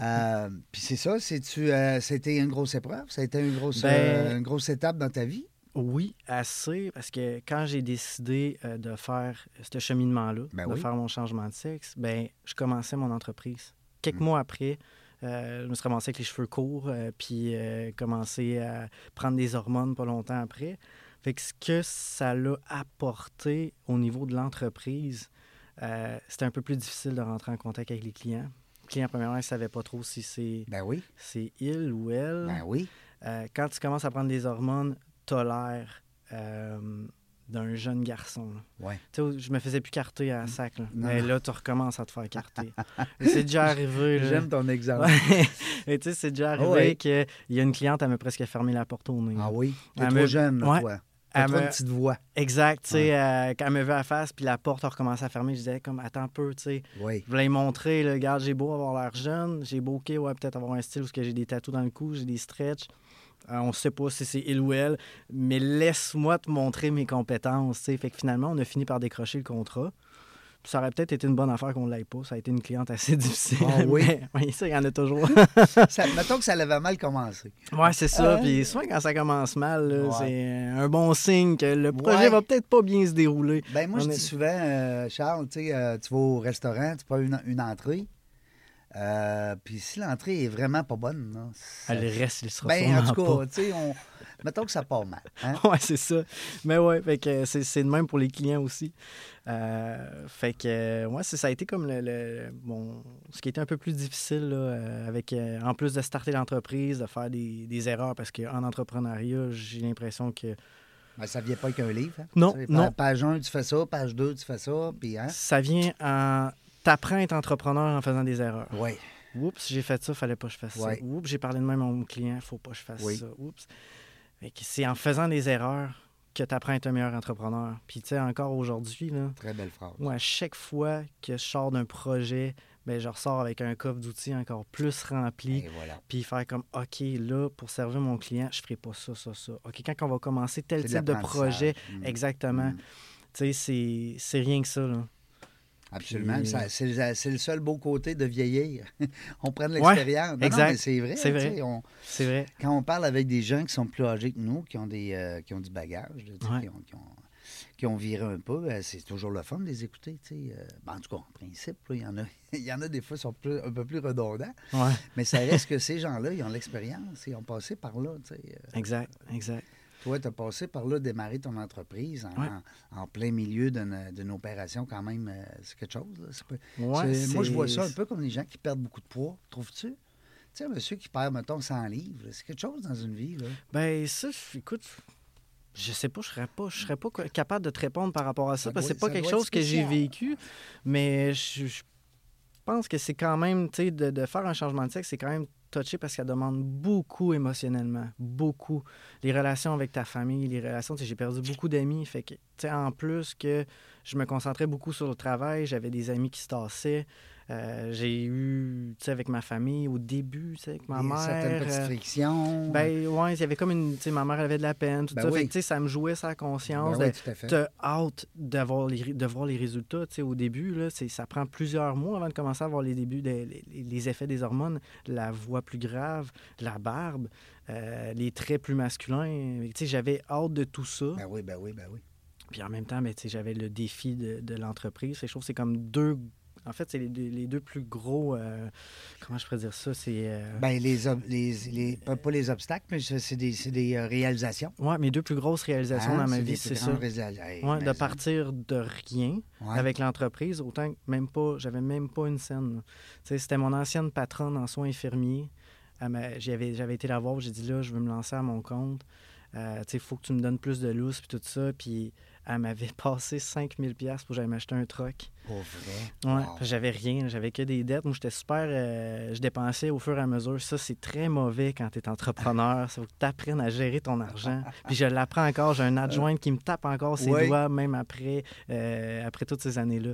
Euh, Puis c'est ça, c'est-tu, euh, c'était une grosse épreuve? Ça a été une grosse, Ben- euh, une grosse étape dans ta vie? Oui, assez, parce que quand j'ai décidé euh, de faire ce cheminement-là, Ben de oui. faire mon changement de sexe, ben je commençais mon entreprise. Quelques Mm. mois après, euh, je me suis ramassé avec les cheveux courts, euh, puis commencé à prendre des hormones pas longtemps après. Fait que ce que ça l'a apporté au niveau de l'entreprise, c'était un peu plus difficile de rentrer en contact avec les clients. Les clients, premièrement, ils ne savaient pas trop si c'est Ben oui. il ou elle. Ben oui. Euh, quand tu commences à prendre des hormones, l'air euh, d'un jeune garçon. Ouais. Je me faisais plus carter à la sac. Là. Mais là, tu recommences à te faire carter. [LAUGHS] C'est déjà arrivé. J'aime ton exemple. Ouais. [LAUGHS] Et tu sais, c'est déjà arrivé Ah ouais. qu'il y a une cliente, elle m'a presque fermé la porte au nez. Ah oui? Elle trop me- jeune, Ouais. Elle me- une petite voix. Exact. Tu sais, euh, quand elle me vu à la face, puis la porte a recommencé à fermer, je disais, comme, attends un peu, tu sais. Je voulais lui montrer, là, regarde, j'ai beau avoir l'air jeune, j'ai beau, OK, ouais, peut-être avoir un style où j'ai des tatous dans le cou, j'ai des stretches. On sait pas si c'est il ou elle, mais laisse-moi te montrer mes compétences. Fait que finalement, on a fini par décrocher le contrat. Puis ça aurait peut-être été une bonne affaire qu'on ne l'aille pas. Ça a été une cliente assez [LAUGHS] difficile. Ah oui? mais- oui, ça, il y en a toujours. [LAUGHS] Ça, mettons que ça l'avait mal commencé. ouais, c'est ça. Puis souvent, quand ça commence mal, là, Ouais. c'est un bon signe que le projet Ouais. va peut-être pas bien se dérouler. Ben moi, On je est- dis souvent, euh, Charles, euh, tu vas au restaurant, tu prends une, une entrée. Euh, Puis si l'entrée est vraiment pas bonne, là, ça- Ah, reste, il sera ben, en tout cas, tu sais, on... mettons que ça part mal. hein. [LAUGHS] ouais, c'est ça. Mais ouais, fait que c'est, c'est de même pour les clients aussi. Euh, fait que, ouais, c'est- ça a été comme le, le- bon, ce qui était un peu plus difficile, là, euh, avec, en plus de starter l'entreprise, de faire des, des erreurs, parce qu'en entrepreneuriat, j'ai l'impression que Ben, ça vient pas avec un livre. hein. Non, non. Page 1, tu fais ça. Page 2, tu fais ça. Puis, hein? ça vient en... T'apprends à être entrepreneur en faisant des erreurs. Oui. Oups, j'ai fait ça, fallait pas que je fasse Ouais. ça. Oups, j'ai parlé de même à mon client, faut pas que je fasse Oui. ça. Oups. C'est en faisant des erreurs que tu apprends à être un meilleur entrepreneur. Puis, tu sais, encore aujourd'hui, là, Très belle phrase. Moi, à chaque fois que je sors d'un projet, ben, je ressors avec un coffre d'outils encore plus rempli. Et voilà. Puis faire comme, OK, là, pour servir mon client, je ferai pas ça, ça, ça. OK, quand on va commencer tel type de projet, Mm. exactement. Mm. Tu sais, c'est- c'est rien que ça, là. Absolument. C'est le- seul beau côté de vieillir. [LAUGHS] on prend de l'expérience. Exact. c'est vrai. C'est vrai. quand on parle avec des gens qui sont plus âgés que nous, qui ont, des, euh, qui ont du bagage, Ouais. qui, ont, qui ont- qui ont viré un peu, euh, c'est toujours le fun de les écouter. Euh, ben, en tout cas, en principe, il y en a, [LAUGHS] il y en a des fois qui sont plus- un peu plus redondants, Ouais, mais ça reste que ces gens-là, ils ont l'expérience, ils ont passé par là. exact, exact. Toi, tu as passé par là, démarrer ton entreprise en, Ouais. en- en plein milieu d'une opération, quand même, euh, c'est quelque chose. là. C'est pas- Ouais, c'est- moi, je vois ça un peu comme les gens qui perdent beaucoup de poids, trouves-tu? Tu sais, un monsieur qui perd, mettons, 100 livres, c'est quelque chose dans une vie. Là. Ben, ça, écoute, je sais pas, je serais pas, je serais pas capable de te répondre par rapport à ça, Ça parce que c'est pas quelque chose que j'ai vécu, mais je, je pense que c'est quand même, tu sais, de, faire un changement de sexe, c'est quand même touché parce que ça demande beaucoup émotionnellement, beaucoup. Les relations avec ta famille, les relations, tu j'ai perdu beaucoup d'amis, fait que, tu sais, en plus que je me concentrais beaucoup sur le travail, j'avais des amis qui se tassaient, euh, j'ai eu, tu sais, avec ma famille, au début, tu sais, avec ma Et mère... certaines petites euh, frictions. ben ouais, il y avait comme une. Tu sais, ma mère elle avait de la peine, tout Ben ça. oui. Fait que, tu sais, ça me jouait sa Ben conscience. oui, de- tout à fait. T'as hâte d'avoir les, ré- de voir les résultats. Tu sais, au début, là, ça prend plusieurs mois avant de commencer à voir les débuts, des- les, les effets des hormones, la voix plus grave, la barbe, euh, les traits plus masculins. Tu sais, j'avais hâte de tout ça. Ben oui, ben oui, ben oui. Puis en même temps, ben, tu sais, j'avais le défi de, de l'entreprise. Je trouve que c'est comme deux. En fait, c'est les, deux- les deux plus gros. euh, comment je pourrais dire ça? C'est. euh, Ben, les, les, les- pas pas les obstacles, mais c'est des, c'est des euh, réalisations. Ouais, mes deux plus grosses réalisations Hein? dans ma vie, c'est ça. Hey, Ouais, de partir de rien Ouais. avec l'entreprise, autant que même pas, j'avais même pas une scène. C'était mon ancienne patronne en soins infirmiers. M'a- J'avais j'avais été la voir, j'ai dit là, je veux me lancer à mon compte. Euh, tu sais, il faut que tu me donnes plus de lousse, puis tout ça. Puis elle m'avait [LAUGHS] passé 5000 pièces pour que j'aille m'acheter un truck. Pour vrai? Ouais, Wow. j'avais rien, j'avais que des dettes. Moi, j'étais super. euh, je dépensais au fur et à mesure. Ça, c'est très mauvais quand tu es entrepreneur. [LAUGHS] Ça faut que tu apprennes à gérer ton argent. Puis je l'apprends encore. J'ai un adjoint qui me tape encore ses Ouais. doigts, même après, euh, après toutes ces années-là.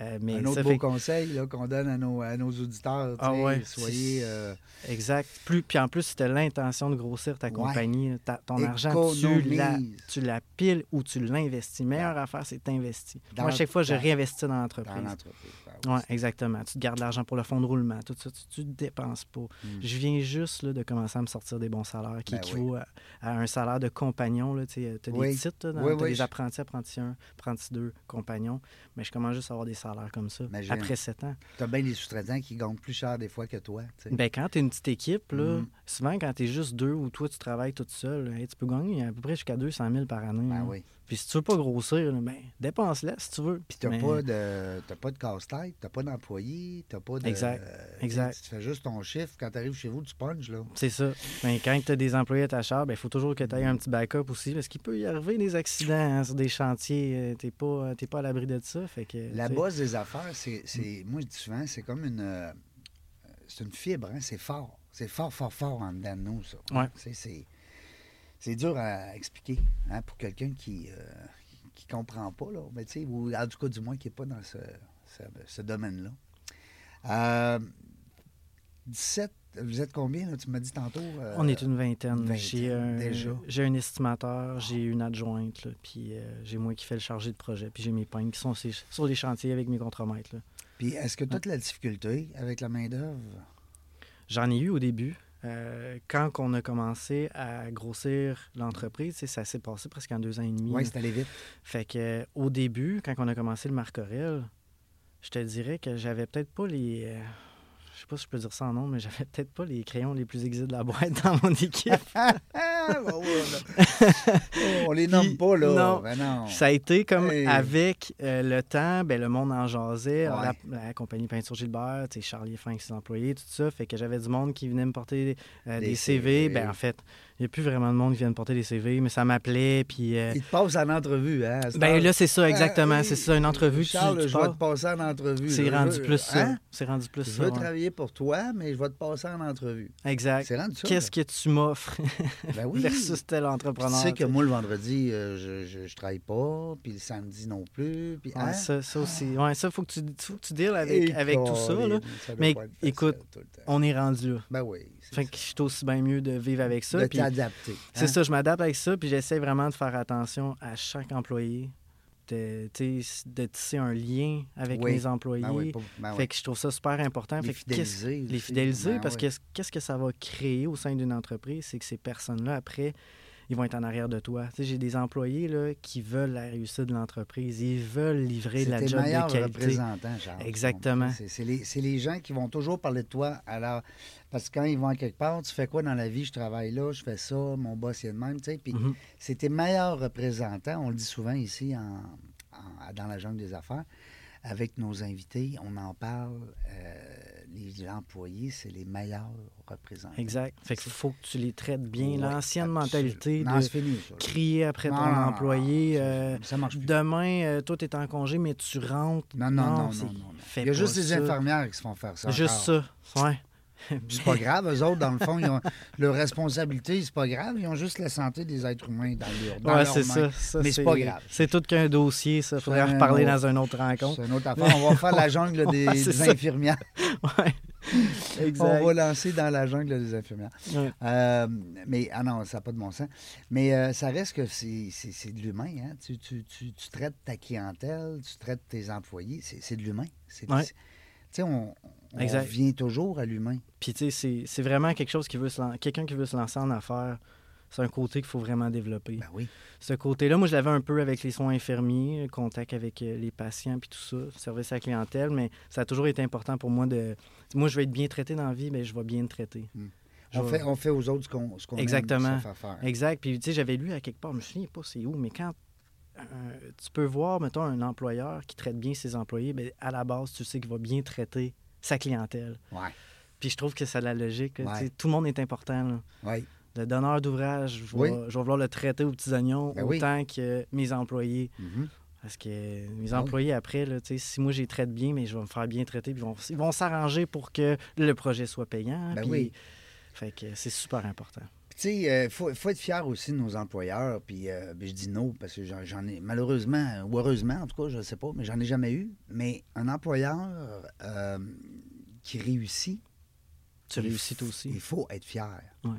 Euh, mais un autre ça beau fait conseil qu'on donne à nos, à nos auditeurs. Ah ouais, Soyez. euh, exact. Plus, puis en plus, si tu as l'intention de grossir ta Ouais. compagnie, ta- ton argent, tu économise la, tu la piles ou tu l'investis. Meilleure affaire, c'est d'investir. Moi, à chaque fois, je réinvestis dans dans l'entreprise. l'entreprise. Ben oui, exactement. Tu te gardes l'argent pour le fonds de roulement, tout ça, tu ne dépenses pas. Mm. Je viens juste là, de commencer à me sortir des bons salaires qui Ben équivaut à, à un salaire de compagnon. Tu as Oui. des titres, là, dans- Oui, des apprentis, apprentis 1, apprentis 2, compagnons. Mais je commence juste à avoir des salaires comme ça Imagine. après 7 ans. T'as bien des sous-traitants qui gagnent plus cher des fois que toi. tu. Ben, quand tu es une petite équipe, là, Mhm. souvent quand tu es juste deux ou toi tu travailles tout seul, hey, tu peux gagner à peu près jusqu'à 200 000 par année. Ben là. oui. Puis si tu veux pas grossir, ben, dépense-la si tu veux. Puis t'as Mais- pas de t'as pas de casse-tête, t'as pas d'employé, t'as pas de. Exact, euh, tu exact. Tu fais juste ton chiffre. Quand t'arrives chez vous, tu punches, là. C'est ça. Mais quand tu as des employés à ta charge, il faut toujours que tu aies un petit backup aussi, parce qu'il peut y arriver des accidents hein, sur des chantiers. Tu n'es pas, euh, t'es pas à l'abri de ça. Fait que, La tu base des affaires, c'est, c'est- moi je dis souvent, c'est comme une, euh, c'est une fibre, hein, c'est fort, c'est fort, fort, fort en dedans de nous ça. Ouais. C'est, c'est, dur à expliquer, hein, pour quelqu'un qui, euh, qui comprend pas là, mais tu sais, ou en tout cas du moins qui est pas dans ce, ce, ce domaine-là. Euh, 17, vous êtes combien là, Tu m'as dit tantôt. euh, On est une vingtaine. J'ai un, déjà. j'ai un estimateur, j'ai une adjointe, là, puis euh, j'ai moi qui fais le chargé de projet, puis j'ai mes pognes qui sont sur les chantiers avec mes contremaîtres. là. Puis est-ce que toute la difficulté avec la main d'œuvre J'en ai eu au début. Euh, quand on a commencé à grossir l'entreprise, ça s'est passé presque en deux ans et demi. Oui, c'est allé vite. Fait que au début, quand on a commencé le Marcorel, je te dirais que j'avais peut-être pas les. euh, je sais pas si je peux dire ça en nom, mais j'avais peut-être pas les crayons les plus aiguisés de la boîte dans mon équipe. [LAUGHS] Oh, [LAUGHS] on les nomme Puis, pas, là. non. Ben non. Ça a été comme Hey. avec euh, le temps, ben, le monde en jasait. Ouais. La, la compagnie Peinture Gilbert, Charlie Fin, ses employés, tout ça. Fait que j'avais du monde qui venait me porter euh, Des des, CV. CV. Ben, en fait, il n'y a plus vraiment de monde qui vient me porter des CV, mais ça m'appelait. Puis. euh, Il te passe en entrevue, hein? ben là, c'est ça, exactement. Ah, c'est ça, une entrevue. Charles, tu je vais passes. te passer en entrevue. C'est rendu Je- plus ça. Hein? C'est rendu plus Je ça. veux ouais. travailler pour toi, mais je vais te passer en entrevue. Exact. C'est rendu ça. Qu'est-ce que tu m'offres? Ben [LAUGHS] oui. versus tel Puis entrepreneur? tu sais que moi, le vendredi, euh, je, je, je travaille pas, puis le samedi non plus. Puis, Ouais, hein? ça, ça aussi. Ouais, ça, faut que tu, faut que tu deals avec, Et avec tout ça. Là. Ça Mais écoute. On est rendu là. Ben oui. Fait que je suis aussi bien mieux de vivre avec ça. C'est hein? ça, je m'adapte avec ça, puis j'essaie vraiment de faire attention à chaque employé, de, tisser un lien avec Oui. mes employés. Ben oui, ben Fait que je trouve ça super important. Les Fait que fidéliser. les fidéliser, Ben parce oui. que qu'est-ce que ça va créer au sein d'une entreprise, c'est que ces personnes-là, après, ils vont être en arrière de toi. Tu sais, j'ai des employés là, qui veulent la réussite de l'entreprise. Ils veulent livrer la job de qualité. représentants, Charles. Exactement. C'est les, les gens qui vont toujours parler de toi. Alors, parce que quand ils vont à quelque part, tu fais quoi dans la vie? Je travaille là, je fais ça, mon boss est de même, tu sais. Puis Mhm. c'est tes meilleurs représentants. On le dit souvent ici en, en- dans la jungle des affaires. Avec nos invités, on en parle. euh, les employés, c'est les meilleurs représentants. Exact. Fait qu'il faut que tu les traites bien. L'ancienne mentalité Non, de c'est fini, ça. crier après Non, ton non, employé. ça- ça. Demain, euh, toi, tu es en congé, mais tu rentres. Non, non, non, non, Il y a juste les ça. infirmières qui se font faire ça. Juste encore. ça. Ouais. [LAUGHS] C'est pas grave, eux autres, dans le fond, ils ont [LAUGHS] leur responsabilité, c'est pas grave. Ils ont juste la santé des êtres humains dans leur dans Ouais, c'est mains. ça. ça. Mais c'est pas grave. C'est tout qu'un dossier, ça. Faudrait en reparler dans une autre rencontre. C'est une autre affaire. On va faire la jungle des, [LAUGHS] Ouais, infirmières. Ouais. Exact. On va lancer dans la jungle des infirmières. Ouais. Euh, mais, ah non, ça n'a pas de bon sens. Mais euh, ça reste que c'est de l'humain. Hein? Tu, tu- tu- tu traites ta clientèle, tu traites tes employés, c'est de l'humain. Tu sais, on, on Exact. revient toujours à l'humain. Puis, tu sais, c'est- vraiment quelque chose qui veut se quelqu'un qui veut se lancer en affaires. C'est un côté qu'il faut vraiment développer. Ben oui. Ce côté-là, moi, je l'avais un peu avec les soins infirmiers, contact avec euh, les patients, puis tout ça, service à la clientèle, mais ça a toujours été important pour moi de. Moi, je vais être bien traité dans la vie, mais je vais bien te traiter. Je On fait, on fait aux autres ce qu'on ce qu'on aime faire faire. Exact. Puis, tu sais, j'avais lu à quelque part, je me souviens pas c'est où, mais quand euh, tu peux voir, mettons, un employeur qui traite bien ses employés, bien, à la base, tu sais qu'il va bien traiter sa clientèle. Ouais. Puis, je trouve que c'est la logique. Ouais. Tout le monde est important. là. Ouais. Le donneur d'ouvrage, je vais, Oui. je vais vouloir le traiter aux petits oignons Ben oui. autant que mes employés. Mhm. Parce que mes Ah employés, après, là, si moi, je les traite bien, mais je vais me faire bien traiter, puis ils vont, ils vont s'arranger pour que le projet soit payant. Ben puis- oui. Fait que c'est super important. Puis, Tu sais, il faut, faut être fier aussi de nos employeurs. Puis, euh, ben, je dis non parce que j'en ai, malheureusement, ou heureusement, en tout cas, je ne sais pas, mais j'en ai jamais eu. Mais un employeur euh, qui réussit, Tu il réussis aussi. Il faut être fier. Ouais.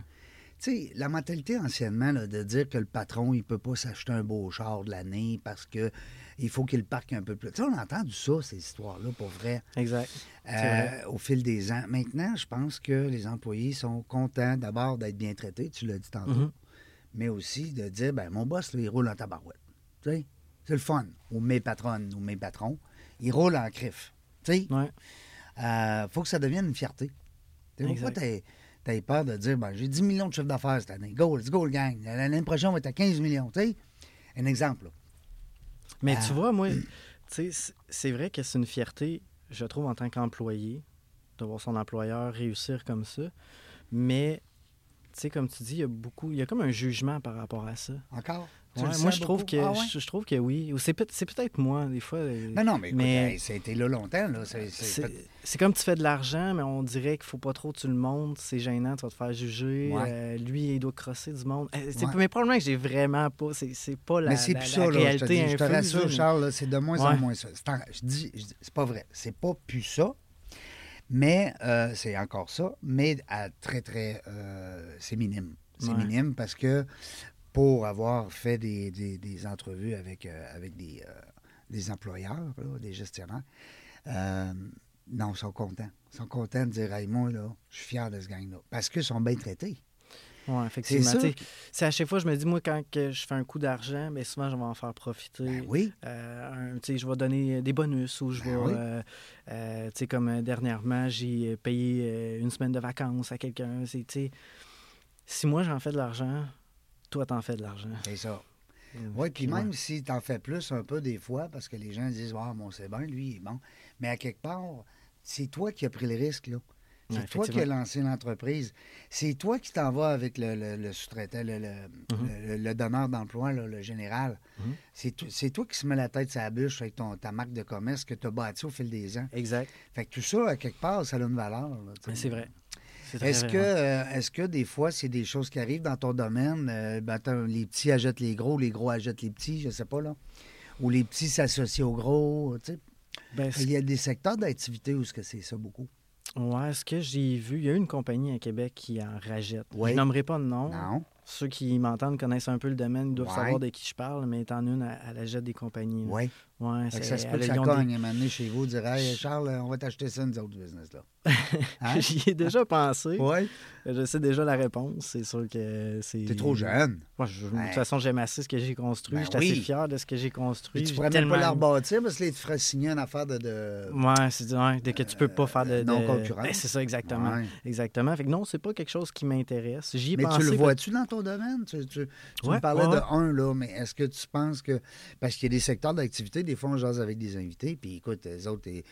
Tu sais, la mentalité anciennement là, de dire que le patron, il peut pas s'acheter un beau char de l'année parce que il faut qu'il parque un peu plus. Tu sais, on a entendu ça, ces histoires-là, pour vrai, Exact. euh, vrai. au fil des ans. Maintenant, je pense que les employés sont contents d'abord d'être bien traités, tu l'as dit tantôt, Mhm. mais aussi de dire, ben mon boss, là, il roule en tabarouette. Tu sais, c'est le fun. Ou mes patronnes ou mes patrons, ils roulent en crif. Tu sais, Ouais. euh, faut que ça devienne une fierté. Pourquoi t'as peur de dire, ben, j'ai 10 millions de chiffre d'affaires cette année. Go, let's go, le gang. L'année prochaine, on va être à 15 millions. Tu sais, un exemple. là. Mais Ah. tu vois, moi, c'est- c'est vrai que c'est une fierté, je trouve, en tant qu'employé, de voir son employeur réussir comme ça. Mais, tu sais, comme tu dis, il y a beaucoup, il y a comme un jugement par rapport à ça. Encore? Tu Ouais, le moi, je trouve, que, Ah ouais? je, je trouve que oui. Ou c'est peut- c'est peut-être moi, des fois. euh, Non, non, mais écoute, Mais- hey, ça a été là longtemps. Là. C'est- comme tu fais de l'argent, mais on dirait qu'il faut pas trop que tu le montres. C'est gênant, tu vas te faire juger. Ouais. Euh, lui, il doit crosser du monde. Euh. Mais probablement que j'ai vraiment pas. C'est pas la, mais c'est plus ça, là. Je te, réalité dis, je te rassure, Charles, c'est de moins en moins ça. Je dis, je dis- c'est pas vrai. C'est pas plus ça. Mais euh, c'est encore ça, mais à très, très. c'est minime. C'est minime parce que pour avoir fait des, des- des entrevues avec, euh, avec des, euh, des employeurs, là, des gestionnaires, euh, non, ils sont contents. Ils sont contents de dire Hey, moi, là, je suis fier de ce gang-là. Parce qu'ils sont bien traités. Oui, effectivement. C'est à chaque fois, je me dis, moi, quand que je fais un coup d'argent, mais souvent, je vais en faire profiter. Ben oui. Euh, un- je vais donner des bonus ou je Ben vais. oui. euh, euh, tu sais, comme dernièrement, j'ai payé une semaine de vacances à quelqu'un. C'est, tu sais, Si moi, j'en fais de l'argent, toi, t'en fais de l'argent. C'est ça. Oui, puis Ouais. même si tu en fais plus un peu des fois, parce que les gens disent Ah, bon, c'est bien, lui, il est bon. Mais à quelque part, c'est toi qui as pris le risque, là. C'est Ouais, toi qui as lancé l'entreprise. C'est toi qui t'en vas avec le, le- le sous-traitant, le, le- Mhm. le- le donneur d'emploi, le général. Mhm. C'est to- C'est toi qui se mets la tête sur la bûche avec ton, ta marque de commerce que tu as bâti au fil des ans. Exact. Fait que tout ça, à quelque part, ça a une valeur. Mais C'est vrai. Est-ce que, euh, est-ce que des fois, c'est des choses qui arrivent dans ton domaine? euh, ben, attends, les petits achètent les gros, les gros achètent les petits, je sais pas, là. Ou les petits s'associent aux gros, tu sais. Ben, Il y a des secteurs d'activité où c'est ça beaucoup? Ouais, ce que j'ai vu, il y a une compagnie à Québec qui en rachète. Oui. Je nommerai pas de nom. Non? Ceux qui m'entendent connaissent un peu le domaine, ils doivent Ouais. savoir de qui je parle, mais étant une, elle, elle achète des compagnies. Oui. Ouais, ça se peut que ça des- cogne donné chez vous, dire Hey, Charles, on va t'acheter ça, nous autres, business-là. [LAUGHS] Hein? J'y ai déjà pensé. Oui. Je sais déjà la réponse. C'est sûr que c'est. T'es trop jeune. Moi, je- de toute façon, j'aime assez ce que j'ai construit. Ben je suis assez fier de ce que j'ai construit. Puis tu pourrais même tellement- pas la rebâtir parce que là, tu ferais signer une affaire de. de... Ouais, c'est ouais, dès que tu peux pas faire de. de- non-concurrence. Ben, c'est ça, exactement. Ouais. Exactement. Fait que non, c'est pas quelque chose qui m'intéresse. J'y ai Mais pensé. tu le vois-tu dans ton domaine? Tu, tu- me parlais de un, là, mais est-ce que tu penses que. Parce qu'il y a des secteurs d'activité, des fois, on jase avec des invités, puis écoute, les autres, ils,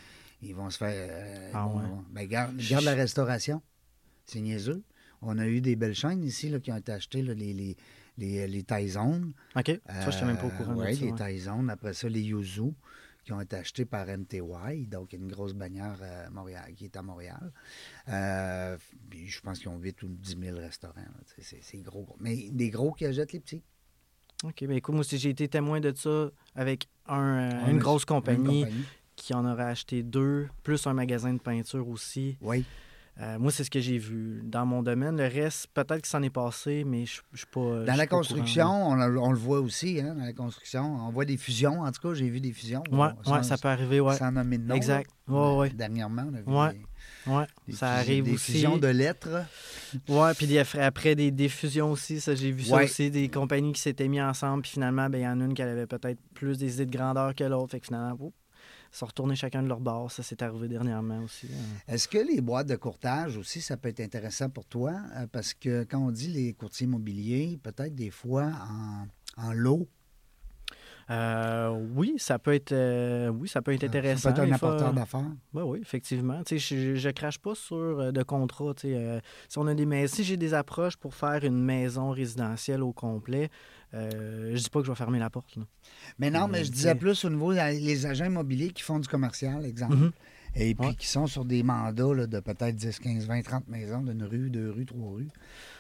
ils vont se faire. euh, Ah ouais. ben, garde, garde la restauration. C'est niaiseux. On a eu des belles chaînes ici là, qui ont été achetées, là, les, les, les, les Taizones. OK. Ça, je suis même pas au courant Oui, de ça. les ouais. Taizones. Après ça, les Yuzu, qui ont été achetés par MTY, donc une grosse bannière euh, Montréal, qui est à Montréal. Euh, puis je pense qu'ils ont 8 ou 10 000 restaurants. C'est gros, gros. Mais des gros qui achètent les petits. OK. Ben écoute, moi aussi, j'ai été témoin de ça avec un, euh, une grosse Une compagnie qui en aurait acheté deux, plus un magasin de peinture aussi. Oui. Euh, moi, c'est ce que j'ai vu dans mon domaine. Le reste, peut-être que ça en est passé, mais je je suis pas. Dans la pas construction, on, le- on le voit aussi, hein, dans la construction. On voit des fusions. En tout cas, j'ai vu des fusions. Sans- ouais, ça peut arriver, ouais. Sans nommer de nom. Exact. là. Ouais, ouais. Dernièrement, on a vu Ouais. des, Des ça arrive des aussi. fusions de lettres. Ouais, puis des- après des, des fusions aussi, ça j'ai vu ça Ouais. aussi, des compagnies qui s'étaient mis ensemble, puis finalement, ben, il y en a une qui avait peut-être plus des idées de grandeur que l'autre, fait que finalement, ils sont retournés chacun de leur bord, ça c'est arrivé dernièrement aussi. hein. Est-ce que les boîtes de courtage aussi, ça peut être intéressant pour toi? Euh, Parce que quand on dit les courtiers immobiliers, peut-être des fois en, en lot, Euh, oui, ça peut être, euh, oui, ça peut être intéressant. ça peut être un apporteur d'affaires. Ben oui, effectivement. Tu sais, je, je crache pas sur euh, de contrat. tu sais, euh, si on a des mais si j'ai des approches pour faire une maison résidentielle au complet, euh, je dis pas que je vais fermer la porte. là. Mais non, mais Mais je disais sais- plus au niveau des agents immobiliers qui font du commercial, exemple. Mhm. Et puis Ouais. qui sont sur des mandats là, de peut-être 10, 15, 20, 30 maisons d'une rue, deux rues, trois rues.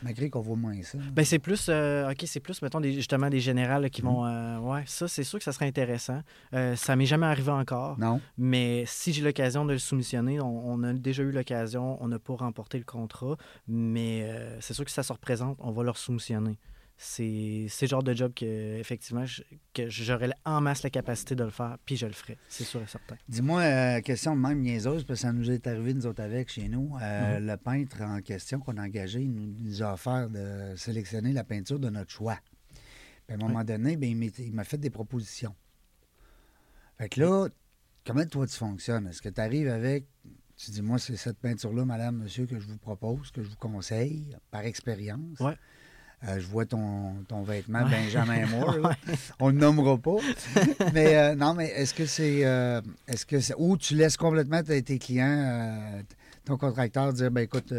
Malgré qu'on voit moins ça. Ben c'est plus, euh, ok, c'est plus, mettons, des, justement des générales là, qui vont, euh, ouais, ça, c'est sûr que ça serait intéressant. Euh, ça m'est jamais arrivé encore, Non? mais si j'ai l'occasion de le soumissionner, on, on a déjà eu l'occasion, on n'a pas remporté le contrat, mais euh, c'est sûr que si ça se représente, on va leur soumissionner. C'est le genre de job que, effectivement, je- que j'aurais en masse la capacité de le faire, puis je le ferai, c'est sûr et certain. Dis-moi, euh, question de même niaiseuse, parce que ça nous est arrivé, nous autres, avec chez nous. Euh, Mhm. Le peintre en question qu'on a engagé, il nous, nous a offert de sélectionner la peinture de notre choix. Puis à un moment donné, il m'est- il m'a fait des propositions. Fait que là, comment toi tu fonctionnes? Est-ce que tu arrives avec, tu dis, moi, c'est cette peinture-là, madame, monsieur, que je vous propose, que je vous conseille, par expérience? Ouais. Euh, je vois ton, ton vêtement Ouais. Benjamin Moore. là. [LAUGHS] On ne nommera pas. mais euh, non, mais est-ce que c'est. euh, est-ce que c'est. Ou tu laisses complètement tes, tes clients, euh, ton contracteur, dire ben écoute,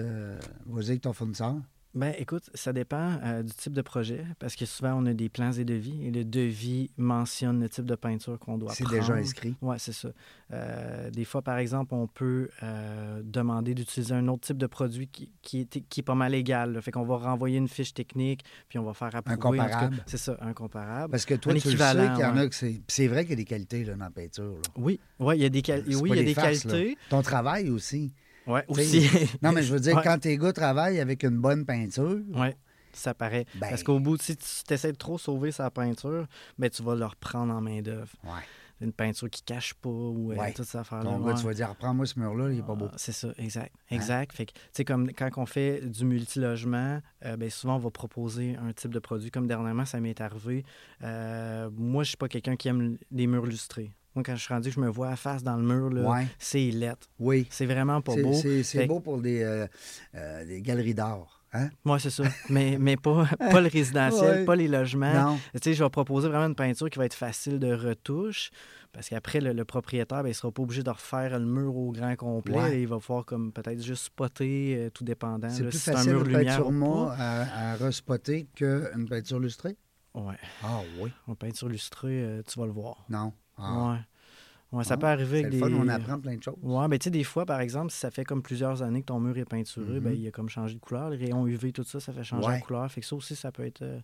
vas-y avec ton fournisseur? Ben, écoute, ça dépend euh, du type de projet, parce que souvent, on a des plans et devis, et le devis mentionne le type de peinture qu'on doit C'est prendre. déjà inscrit. Oui, c'est ça. Euh, des fois, par exemple, on peut euh, demander d'utiliser un autre type de produit qui, qui, est, qui est pas mal égal. là. Fait qu'on va renvoyer une fiche technique, puis on va faire approuver. en tout cas. comparable. C'est ça, un comparable. Parce que toi, Un tu le sais qu'il y en a que c'est. puis C'est vrai qu'il y a des qualités là, dans la peinture. là. Oui, ouais, il y a des, quali- C'est oui, y a des farces, qualités. Ton travail aussi. Oui, aussi. [LAUGHS] Non, mais je veux dire, Ouais. quand tes gars travaillent avec une bonne peinture, Oui, ça paraît. ben, Parce qu'au bout, si tu essaies de trop sauver sa peinture, ben, tu vas le reprendre en main-d'œuvre. ouais. Une peinture qui cache pas ou euh, Ouais. toute cette gars, ouais. tu vas dire, reprends-moi ce mur-là, il est pas beau. Ah, C'est ça, exact. Exact. Fait que, tu sais, comme quand on fait du multilogement, euh, ben, souvent, on va proposer un type de produit. Comme dernièrement, ça m'est arrivé. Euh, moi, je suis pas quelqu'un qui aime les murs lustrés. Moi, quand je suis rendu, je me vois à face dans le mur, là, Ouais. c'est lettre. Oui. C'est vraiment pas beau. C'est Fait- beau pour des, euh, euh, des galeries d'art. Hein? Moi, c'est ça. mais mais pas, [LAUGHS] pas le résidentiel, Ouais. pas les logements. Non. Tu sais, je vais proposer vraiment une peinture qui va être facile de retouche. Parce qu'après, le, le propriétaire, ben, il ne sera pas obligé de refaire le mur au grand complet. Ouais. Il va pouvoir comme peut-être juste spotter, euh, tout dépendant. C'est plus si c'est un facile mur une peinture à, à respotter qu'une peinture lustrée? Ouais. Ah oui. En peinture lustrée, euh, tu vas le voir. Non. Ah. Ouais. Ouais, ça Ah, peut arriver avec des. fun, on apprend plein de choses. Ouais, mais tu sais, des fois, par exemple, si ça fait comme plusieurs années que ton mur est peinturé, Mhm. ben, il a comme changé de couleur. Les rayons UV, tout ça, ça fait changer Ouais. la couleur. Fait que ça aussi, ça peut être. euh,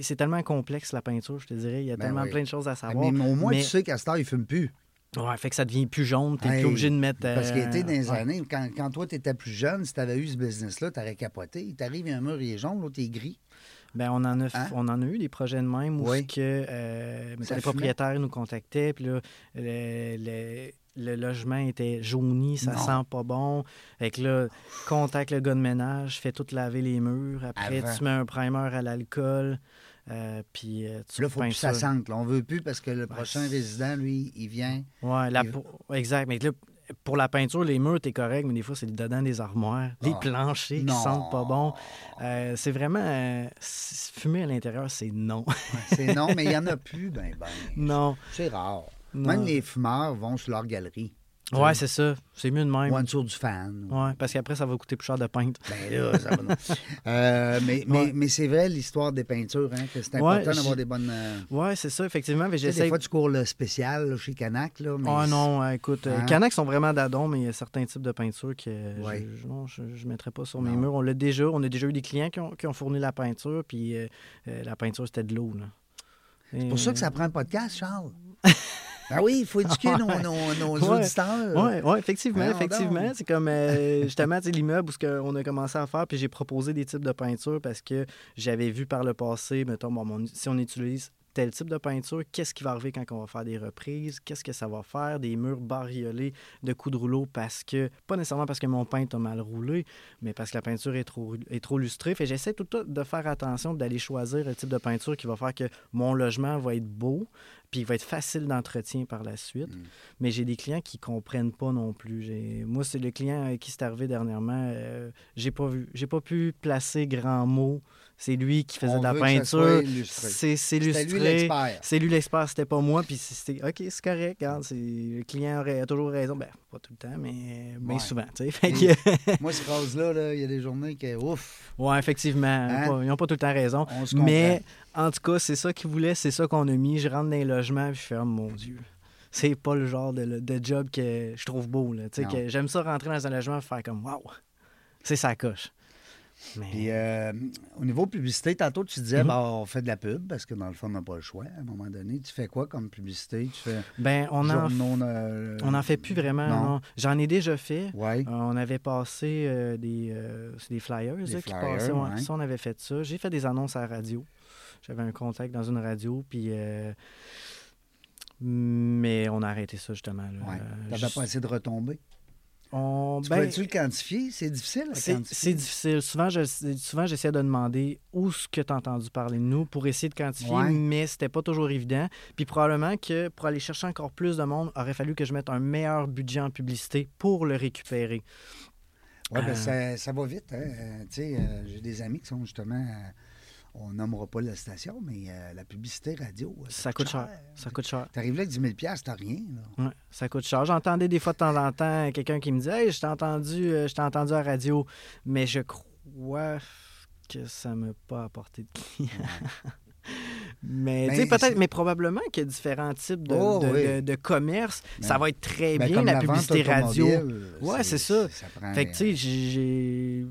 C'est tellement complexe, la peinture, je te dirais. Il y a Ben tellement oui. plein de choses à savoir. mais au moins, mais- tu sais qu'à cette heure, il ne fume plus. Ouais, fait que ça devient plus jaune. T'es Hey, plus obligé de mettre. Parce qu'il était dans les euh, ouais. années, quand, quand toi, tu étais plus jeune, si tu avais eu ce business-là, tu aurais capoté. Il t'arrive, il y a un mur, il est jaune, l'autre est gris. Ben, on en a, Hein? on en a eu des projets de même où Oui. que, euh, les fumait? propriétaires nous contactaient, puis là, le, logement était jauni, ça Non. sent pas bon. Fait que là, contacte le gars de ménage, fais tout laver les murs. Après, Avant. tu mets un primer à l'alcool, euh, puis euh, tu Là, faut que ça sente. là. On veut plus parce que le prochain résident, lui, il vient. La Il- exact. Mais là, pour la peinture, les murs, t'es correct, mais des fois, c'est le dedans des armoires, les Ah. planchers qui Non. sentent pas bon. Euh, c'est vraiment. euh, fumer à l'intérieur, c'est non. C'est non, mais il n'y en a plus, ben, ben. [LAUGHS] non. C'est rare. non. Même les fumeurs vont sur leur galerie. Ouais, c'est ça. C'est mieux de même. Ou en dessous du fan. Ouais, parce qu'après, ça va coûter plus cher de peindre. Ben là, ça va. non. [LAUGHS] Euh, mais mais, Ouais. mais c'est vrai, l'histoire des peintures, hein, que c'est Ouais, important d'avoir j'ai- des bonnes. euh, Ouais, c'est ça, effectivement. Mais Tu sais, j'essaie. des fois, tu cours le spécial là, chez Canac, là. Mais Ah non, euh, écoute, euh, Hein? Canac sont vraiment d'adon, mais il y a certains types de peintures que euh, Ouais. je, je- non, je, je mettrais pas sur mes Non. murs. On l'a déjà, on a déjà eu des clients qui ont, qui ont fourni la peinture, puis euh, euh, la peinture c'était de l'eau. là. C'est pour ça que ça prend un podcast, Charles. [LAUGHS] ben oui, il faut éduquer [LAUGHS] nos, nos, nos Ouais. auditeurs. Oui, ouais, effectivement, effectivement. C'est comme euh, [LAUGHS] justement l'immeuble où ce on a commencé à faire, puis j'ai proposé des types de peinture parce que j'avais vu par le passé, mettons, bon, si on utilise tel type de peinture, qu'est-ce qui va arriver quand on va faire des reprises, qu'est-ce que ça va faire, des murs bariolés de coups de rouleau parce que, pas nécessairement parce que mon peintre a mal roulé, mais parce que la peinture est trop, est trop lustrée. Fait j'essaie tout le temps de faire attention, d'aller choisir le type de peinture qui va faire que mon logement va être beau, puis il va être facile d'entretien par la suite. Mm. Mais j'ai des clients qui comprennent pas non plus. Moi, c'est le client avec qui c'est arrivé dernièrement. euh, j'ai pas vu, j'ai pas pu placer grand mot. C'est lui qui faisait On de la peinture. C'est illustré. C'est lui l'expert, c'était pas moi. Puis c'était OK, c'est correct. c'est- le client aurait a toujours raison. Ben, pas tout le temps, mais, Ouais. souvent. sais. Fait Et- que- [LAUGHS] Moi, cette phrase-là, là, il y a des journées que, ouf, ouais, effectivement. Hein? ils n'ont pas tout le temps raison. on se Mais en tout cas, c'est ça qu'ils voulaient, c'est ça qu'on a mis. Je rentre dans les logements puis je fais, oh mon Dieu. C'est pas le genre de, de job que je trouve beau. Là. Que J'aime ça rentrer dans un logement et faire comme Waouh! C'est sa coche. Mais... Puis, euh, au niveau publicité, tantôt, tu disais, bah, on fait de la pub parce que dans le fond, on n'a pas le choix. À un moment donné, tu fais quoi comme publicité? Tu fais ben, on en, journaux, euh, on en fait plus vraiment. Non? J'en ai déjà fait. Ouais. Euh, on avait passé euh, des, c'est des flyers, Des là, qui flyers, passaient. ouais. Ça, on avait fait ça. J'ai fait des annonces à la radio. J'avais un contact dans une radio, puis. Mais on a arrêté ça, justement. là. ouais. T'avais juste- pas essayé de retomber. On- Tu ben, pourrais-tu le quantifier? C'est difficile à c'est quantifier. c'est difficile. Souvent, je, souvent, j'essaie de demander où ce que tu as entendu parler de nous pour essayer de quantifier, Ouais. mais c'était pas toujours évident. Puis probablement que pour aller chercher encore plus de monde, aurait fallu que je mette un meilleur budget en publicité pour le récupérer. Oui, ben Euh, ça, ça va vite. hein. Euh, tu sais, euh, j'ai des amis qui sont justement. On nommera pas la station, mais euh, la publicité radio. euh, Ça coûte cher. Ça coûte cher. T'arrives là avec 10 000 t'as rien. Là. Ouais, ça coûte cher. J'entendais des fois de temps en temps quelqu'un qui me disait Hey, je t'ai entendu, euh, je entendu à la radio, mais je crois que ça ne m'a pas apporté de clients. [LAUGHS] mais, Ben, peut-être, mais probablement qu'il y a différents types de, Oh, de, oui. de- de commerce. ça Ben, va être très Ben, bien, la, publicité radio. Ouais, c'est ça. prend, Fait que, tu sais, j'ai-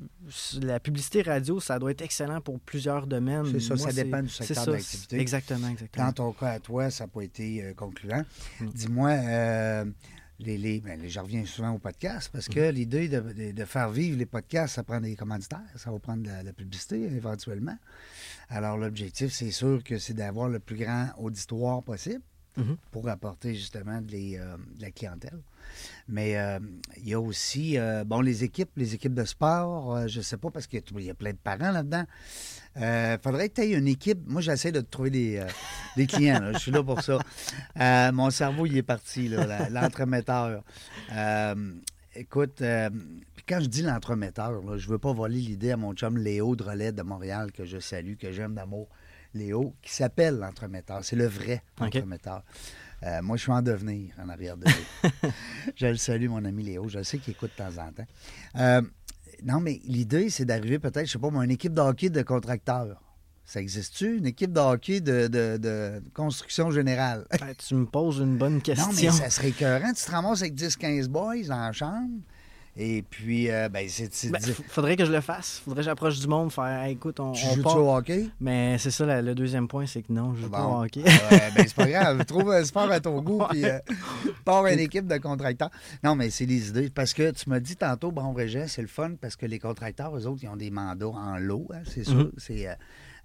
la publicité radio, ça doit être excellent pour plusieurs domaines. C'est ça, Moi, ça dépend du secteur d'activité. Exactement, exactement. Dans ton cas à toi, ça n'a pas été euh, concluant. Mm. Dis-moi, euh, les, les, ben, les- je reviens souvent au podcast parce que Mm. l'idée de, de- de faire vivre les podcasts, ça prend des commanditaires, ça va prendre de la, la publicité éventuellement. Alors, l'objectif, c'est sûr que c'est d'avoir le plus grand auditoire possible Mhm. pour apporter justement de, euh, la clientèle. Mais euh, il y a aussi, euh, bon, les équipes, les équipes de sport, je ne sais pas, parce qu'il y a- plein de parents là-dedans. Il faudrait que tu aies une équipe. Moi, j'essaie de trouver des, clients. Je suis là pour ça. Mon cerveau, il est parti, l'entremetteur. Écoute, quand je dis l'entremetteur, je veux pas voler l'idée à mon chum Léo Relais de Montréal, que je salue, que j'aime d'amour. Léo, qui s'appelle l'entremetteur. C'est le vrai entremetteur. Euh, moi, je suis en devenir en arrière de lui. [LAUGHS] je le salue, mon ami Léo. Je sais qu'il écoute de temps en temps. Euh, non, mais l'idée, c'est d'arriver peut-être, je sais pas, une équipe de hockey de contracteurs. Ça existe-tu? Une équipe de hockey de, de- de construction générale? Ben, tu me poses une bonne question. Non, mais ça serait écœurant. Tu te ramasses avec 10-15 boys en chambre. Et puis, euh, ben, c'est. Ben, faudrait que je le fasse. Faudrait que j'approche du monde, faire Hey, écoute, on, tu on part. au hockey? Mais c'est ça, la- le deuxième point, c'est que non, je joue pas Bon. au hockey. Ah ben, c'est pas grave. [LAUGHS] Trouve un sport à ton goût, puis euh, pars une équipe de contracteurs. Non, mais c'est des idées. Parce que tu m'as dit tantôt, bon, Régent, c'est le fun parce que les contracteurs, eux autres, ils ont des mandats en lot, hein, c'est sûr. Mhm. C'est. euh,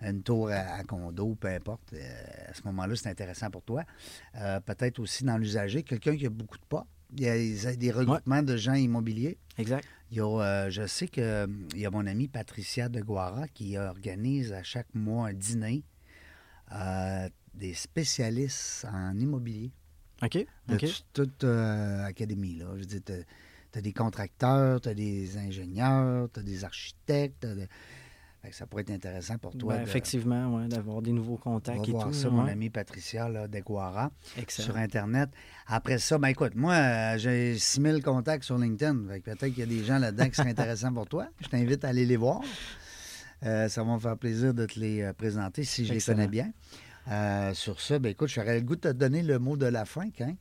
une tour à, à condo, peu importe. euh, à ce moment-là, c'est intéressant pour toi. Euh, Peut-être aussi dans l'usager, quelqu'un qui a beaucoup de pas. Il y a des- des regroupements de gens immobiliers. Exact. Il y a, euh, je sais qu'il y a mon amie Patricia de Guara qui organise à chaque mois un dîner euh, des spécialistes en immobilier OK. de toute euh, académie. Là. Je veux dire, tu as, des contracteurs, tu as des ingénieurs, tu as des architectes. Ça pourrait être intéressant pour toi. Ben, de- effectivement, ouais, d'avoir des nouveaux on va contacts et voir tout. ça, mon amie Patricia là, de Guara Excellent. sur Internet. Après ça, ben écoute, moi, euh, j'ai 6000 contacts sur LinkedIn. Peut-être qu'il y a des gens là-dedans qui seraient [LAUGHS] intéressants pour toi. Je t'invite à aller les voir. Euh, ça va me faire plaisir de te les euh, présenter si je Excellent. les connais bien. Euh, sur ça, ben écoute, j'aurais le goût de te donner le mot de la fin, hein?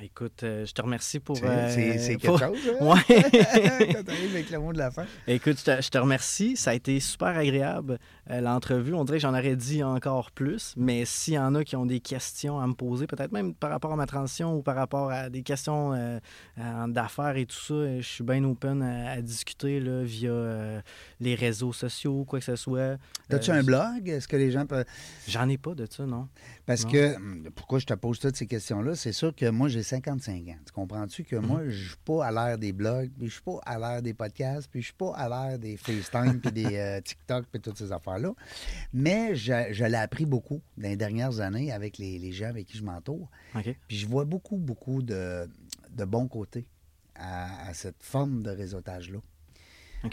Écoute, euh, je te remercie pour. C'est euh, c'est- quelque pour- chose, hein? Ouais. [LAUGHS] Quand t'arrives [LAUGHS] avec le mot de la fin. Écoute, je te, je te remercie. Ça a été super agréable, euh, l'entrevue. On dirait que j'en aurais dit encore plus. Mais s'il y en a qui ont des questions à me poser, peut-être même par rapport à ma transition ou par rapport à des questions d'affaires et tout ça, je suis bien open à, à discuter là, via les réseaux sociaux, quoi que ce soit. As-tu un blog? Est-ce que les gens peuvent. J'en ai pas de ça, non? Parce Non. que, hum, pourquoi je te pose toutes ces questions-là, c'est sûr que moi, j'ai 55 ans. Tu comprends-tu que moi, Mhm. je suis pas à l'ère des blogs, puis je suis pas à l'ère des podcasts, puis je suis pas à l'ère des FaceTime, puis des euh, [LAUGHS] TikTok, puis toutes ces affaires-là. Mais je, je l'ai appris beaucoup dans les dernières années avec les, les gens avec qui je m'entoure. Puis je vois beaucoup, beaucoup de, de bons côtés à, à cette forme de réseautage-là.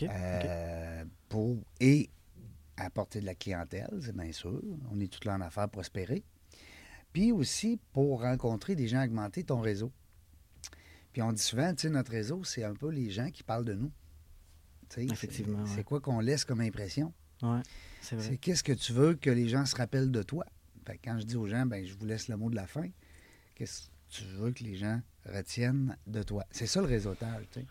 Euh, pour, et apporter de la clientèle, c'est bien sûr. On est tous là en affaires prospérer. Puis aussi pour rencontrer des gens, augmenter ton réseau. Puis on dit souvent, tu sais, notre réseau, c'est un peu les gens qui parlent de nous. Effectivement, C'est ouais. quoi qu'on laisse comme impression? Ouais, c'est vrai. C'est qu'est-ce que tu veux que les gens se rappellent de toi? Fait que quand je dis aux gens, ben je vous laisse le mot de la fin. Qu'est-ce que tu veux que les gens retiennent de toi? C'est ça le réseautage, tu sais.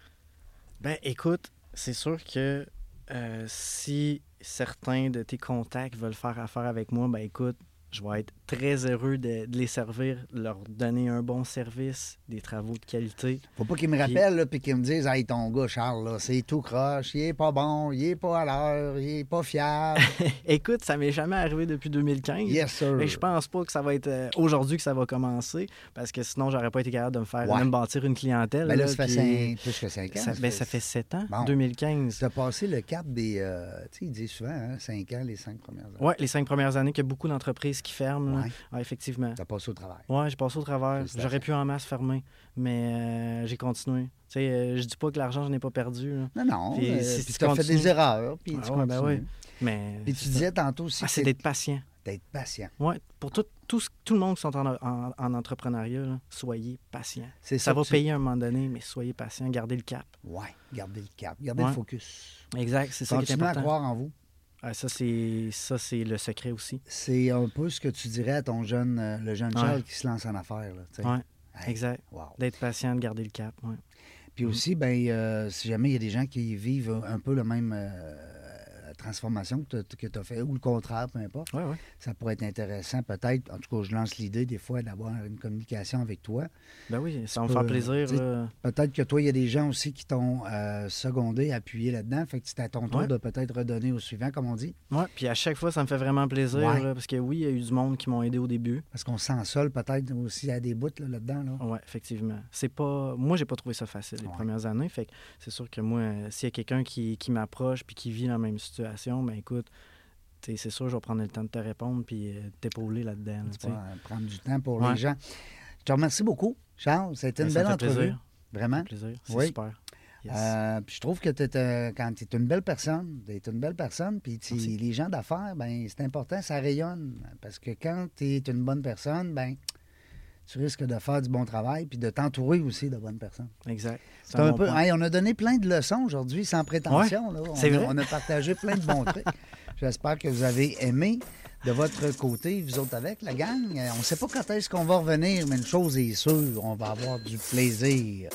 Ben, écoute, c'est sûr que euh, si certains de tes contacts veulent faire affaire avec moi, ben écoute, je vais être très heureux de, de les servir, de leur donner un bon service, des travaux de qualité. Faut pas qu'ils me rappellent, puis qu'ils me disent, hey, ton gars, Charles, là, c'est tout croche, il est pas bon, il est pas à l'heure, il est pas fiable. [LAUGHS] écoute, ça m'est jamais arrivé depuis 2015. yes, sir. Mais je pense pas que ça va être euh, aujourd'hui que ça va commencer, parce que sinon, j'aurais pas été capable de me faire Ouais. même bâtir une clientèle. Ben là, là, ça fait puis- cinq- plus que 5 ans. ça, ben, ça fait 7 ans, Bon. 2015. Tu as passé le cap des. euh, tu sais, ils disent souvent, 5 ans, les 5 premières années. Ouais, les cinq premières années, qu'il y a beaucoup d'entreprises qui ferment. Là. Ouais. Ouais, effectivement. Tu as passé au travail. Ouais, j'ai passé au travers. J'aurais pu en masse fermer, mais euh, j'ai continué. Tu sais, euh, je dis pas que l'argent, je n'ai pas perdu. là. Non, non. Puis euh, si tu as fait des erreurs, puis Ah tu ouais, ben. Mais Puis tu disais tantôt aussi Ah, c'est d'être patient. d'être patient. Ouais, pour tout, tout, tout le monde qui sont en, en- en entrepreneuriat, là, soyez patient. Ça va tu- payer à un moment donné, mais soyez patient, gardez le cap. Ouais, gardez le cap, gardez Ouais. le focus. Exact, c'est ça qui est à important. croire en vous. Ah, ça, c'est ça, c'est le secret aussi. C'est un peu ce que tu dirais à ton jeune, euh, le jeune Ouais. Charles qui se lance en affaires. Hey, exact. wow. D'être patient, de garder le cap. Ouais. Puis aussi, ben, euh, si jamais il y a des gens qui vivent un peu le même euh, transformation que tu as fait, ou le contraire, peu importe, Ouais, ouais. ça pourrait être intéressant peut-être. En tout cas, je lance l'idée des fois d'avoir une communication avec toi. Ben oui, ça va me faire plaisir. là. Peut-être que toi, il y a des gens aussi qui t'ont euh, secondé, appuyé là-dedans. Fait que c'est à ton tour Ouais. de peut-être redonner au suivant, comme on dit. Ouais, puis à chaque fois, ça me fait vraiment plaisir. Là, parce que oui, il y a eu du monde qui m'ont aidé au début. Parce qu'on se sent seul peut-être aussi à des bouts là, là-dedans. Là. Ouais, effectivement. C'est pas. Moi, j'ai pas trouvé ça facile les premières années. Fait que c'est sûr que moi, euh, s'il y a quelqu'un qui, qui m'approche puis qui vit la même situation, ben écoute, c'est sûr, je vais prendre le temps de te répondre puis euh, t'épauler là-dedans. là, euh, prendre du temps pour Ouais. les gens. Je te remercie beaucoup, Charles. C'était une Ben, ça belle entrevue. plaisir. Vraiment. fait plaisir. C'est Oui. super. Yes. Euh, puis je trouve que quand tu es une belle personne, tu es une belle personne, puis les gens d'affaires, ben c'est important, ça rayonne. Parce que quand tu es une bonne personne, ben tu risques de faire du bon travail, puis de t'entourer aussi de bonnes personnes. exact. C'est un peu. Hey, on a donné plein de leçons aujourd'hui, sans prétention. là. On, a, vrai. on a partagé plein de bons [LAUGHS] trucs. J'espère que vous avez aimé de votre côté, vous autres avec, la gang. On ne sait pas quand est-ce qu'on va revenir, mais une chose est sûre, on va avoir du plaisir.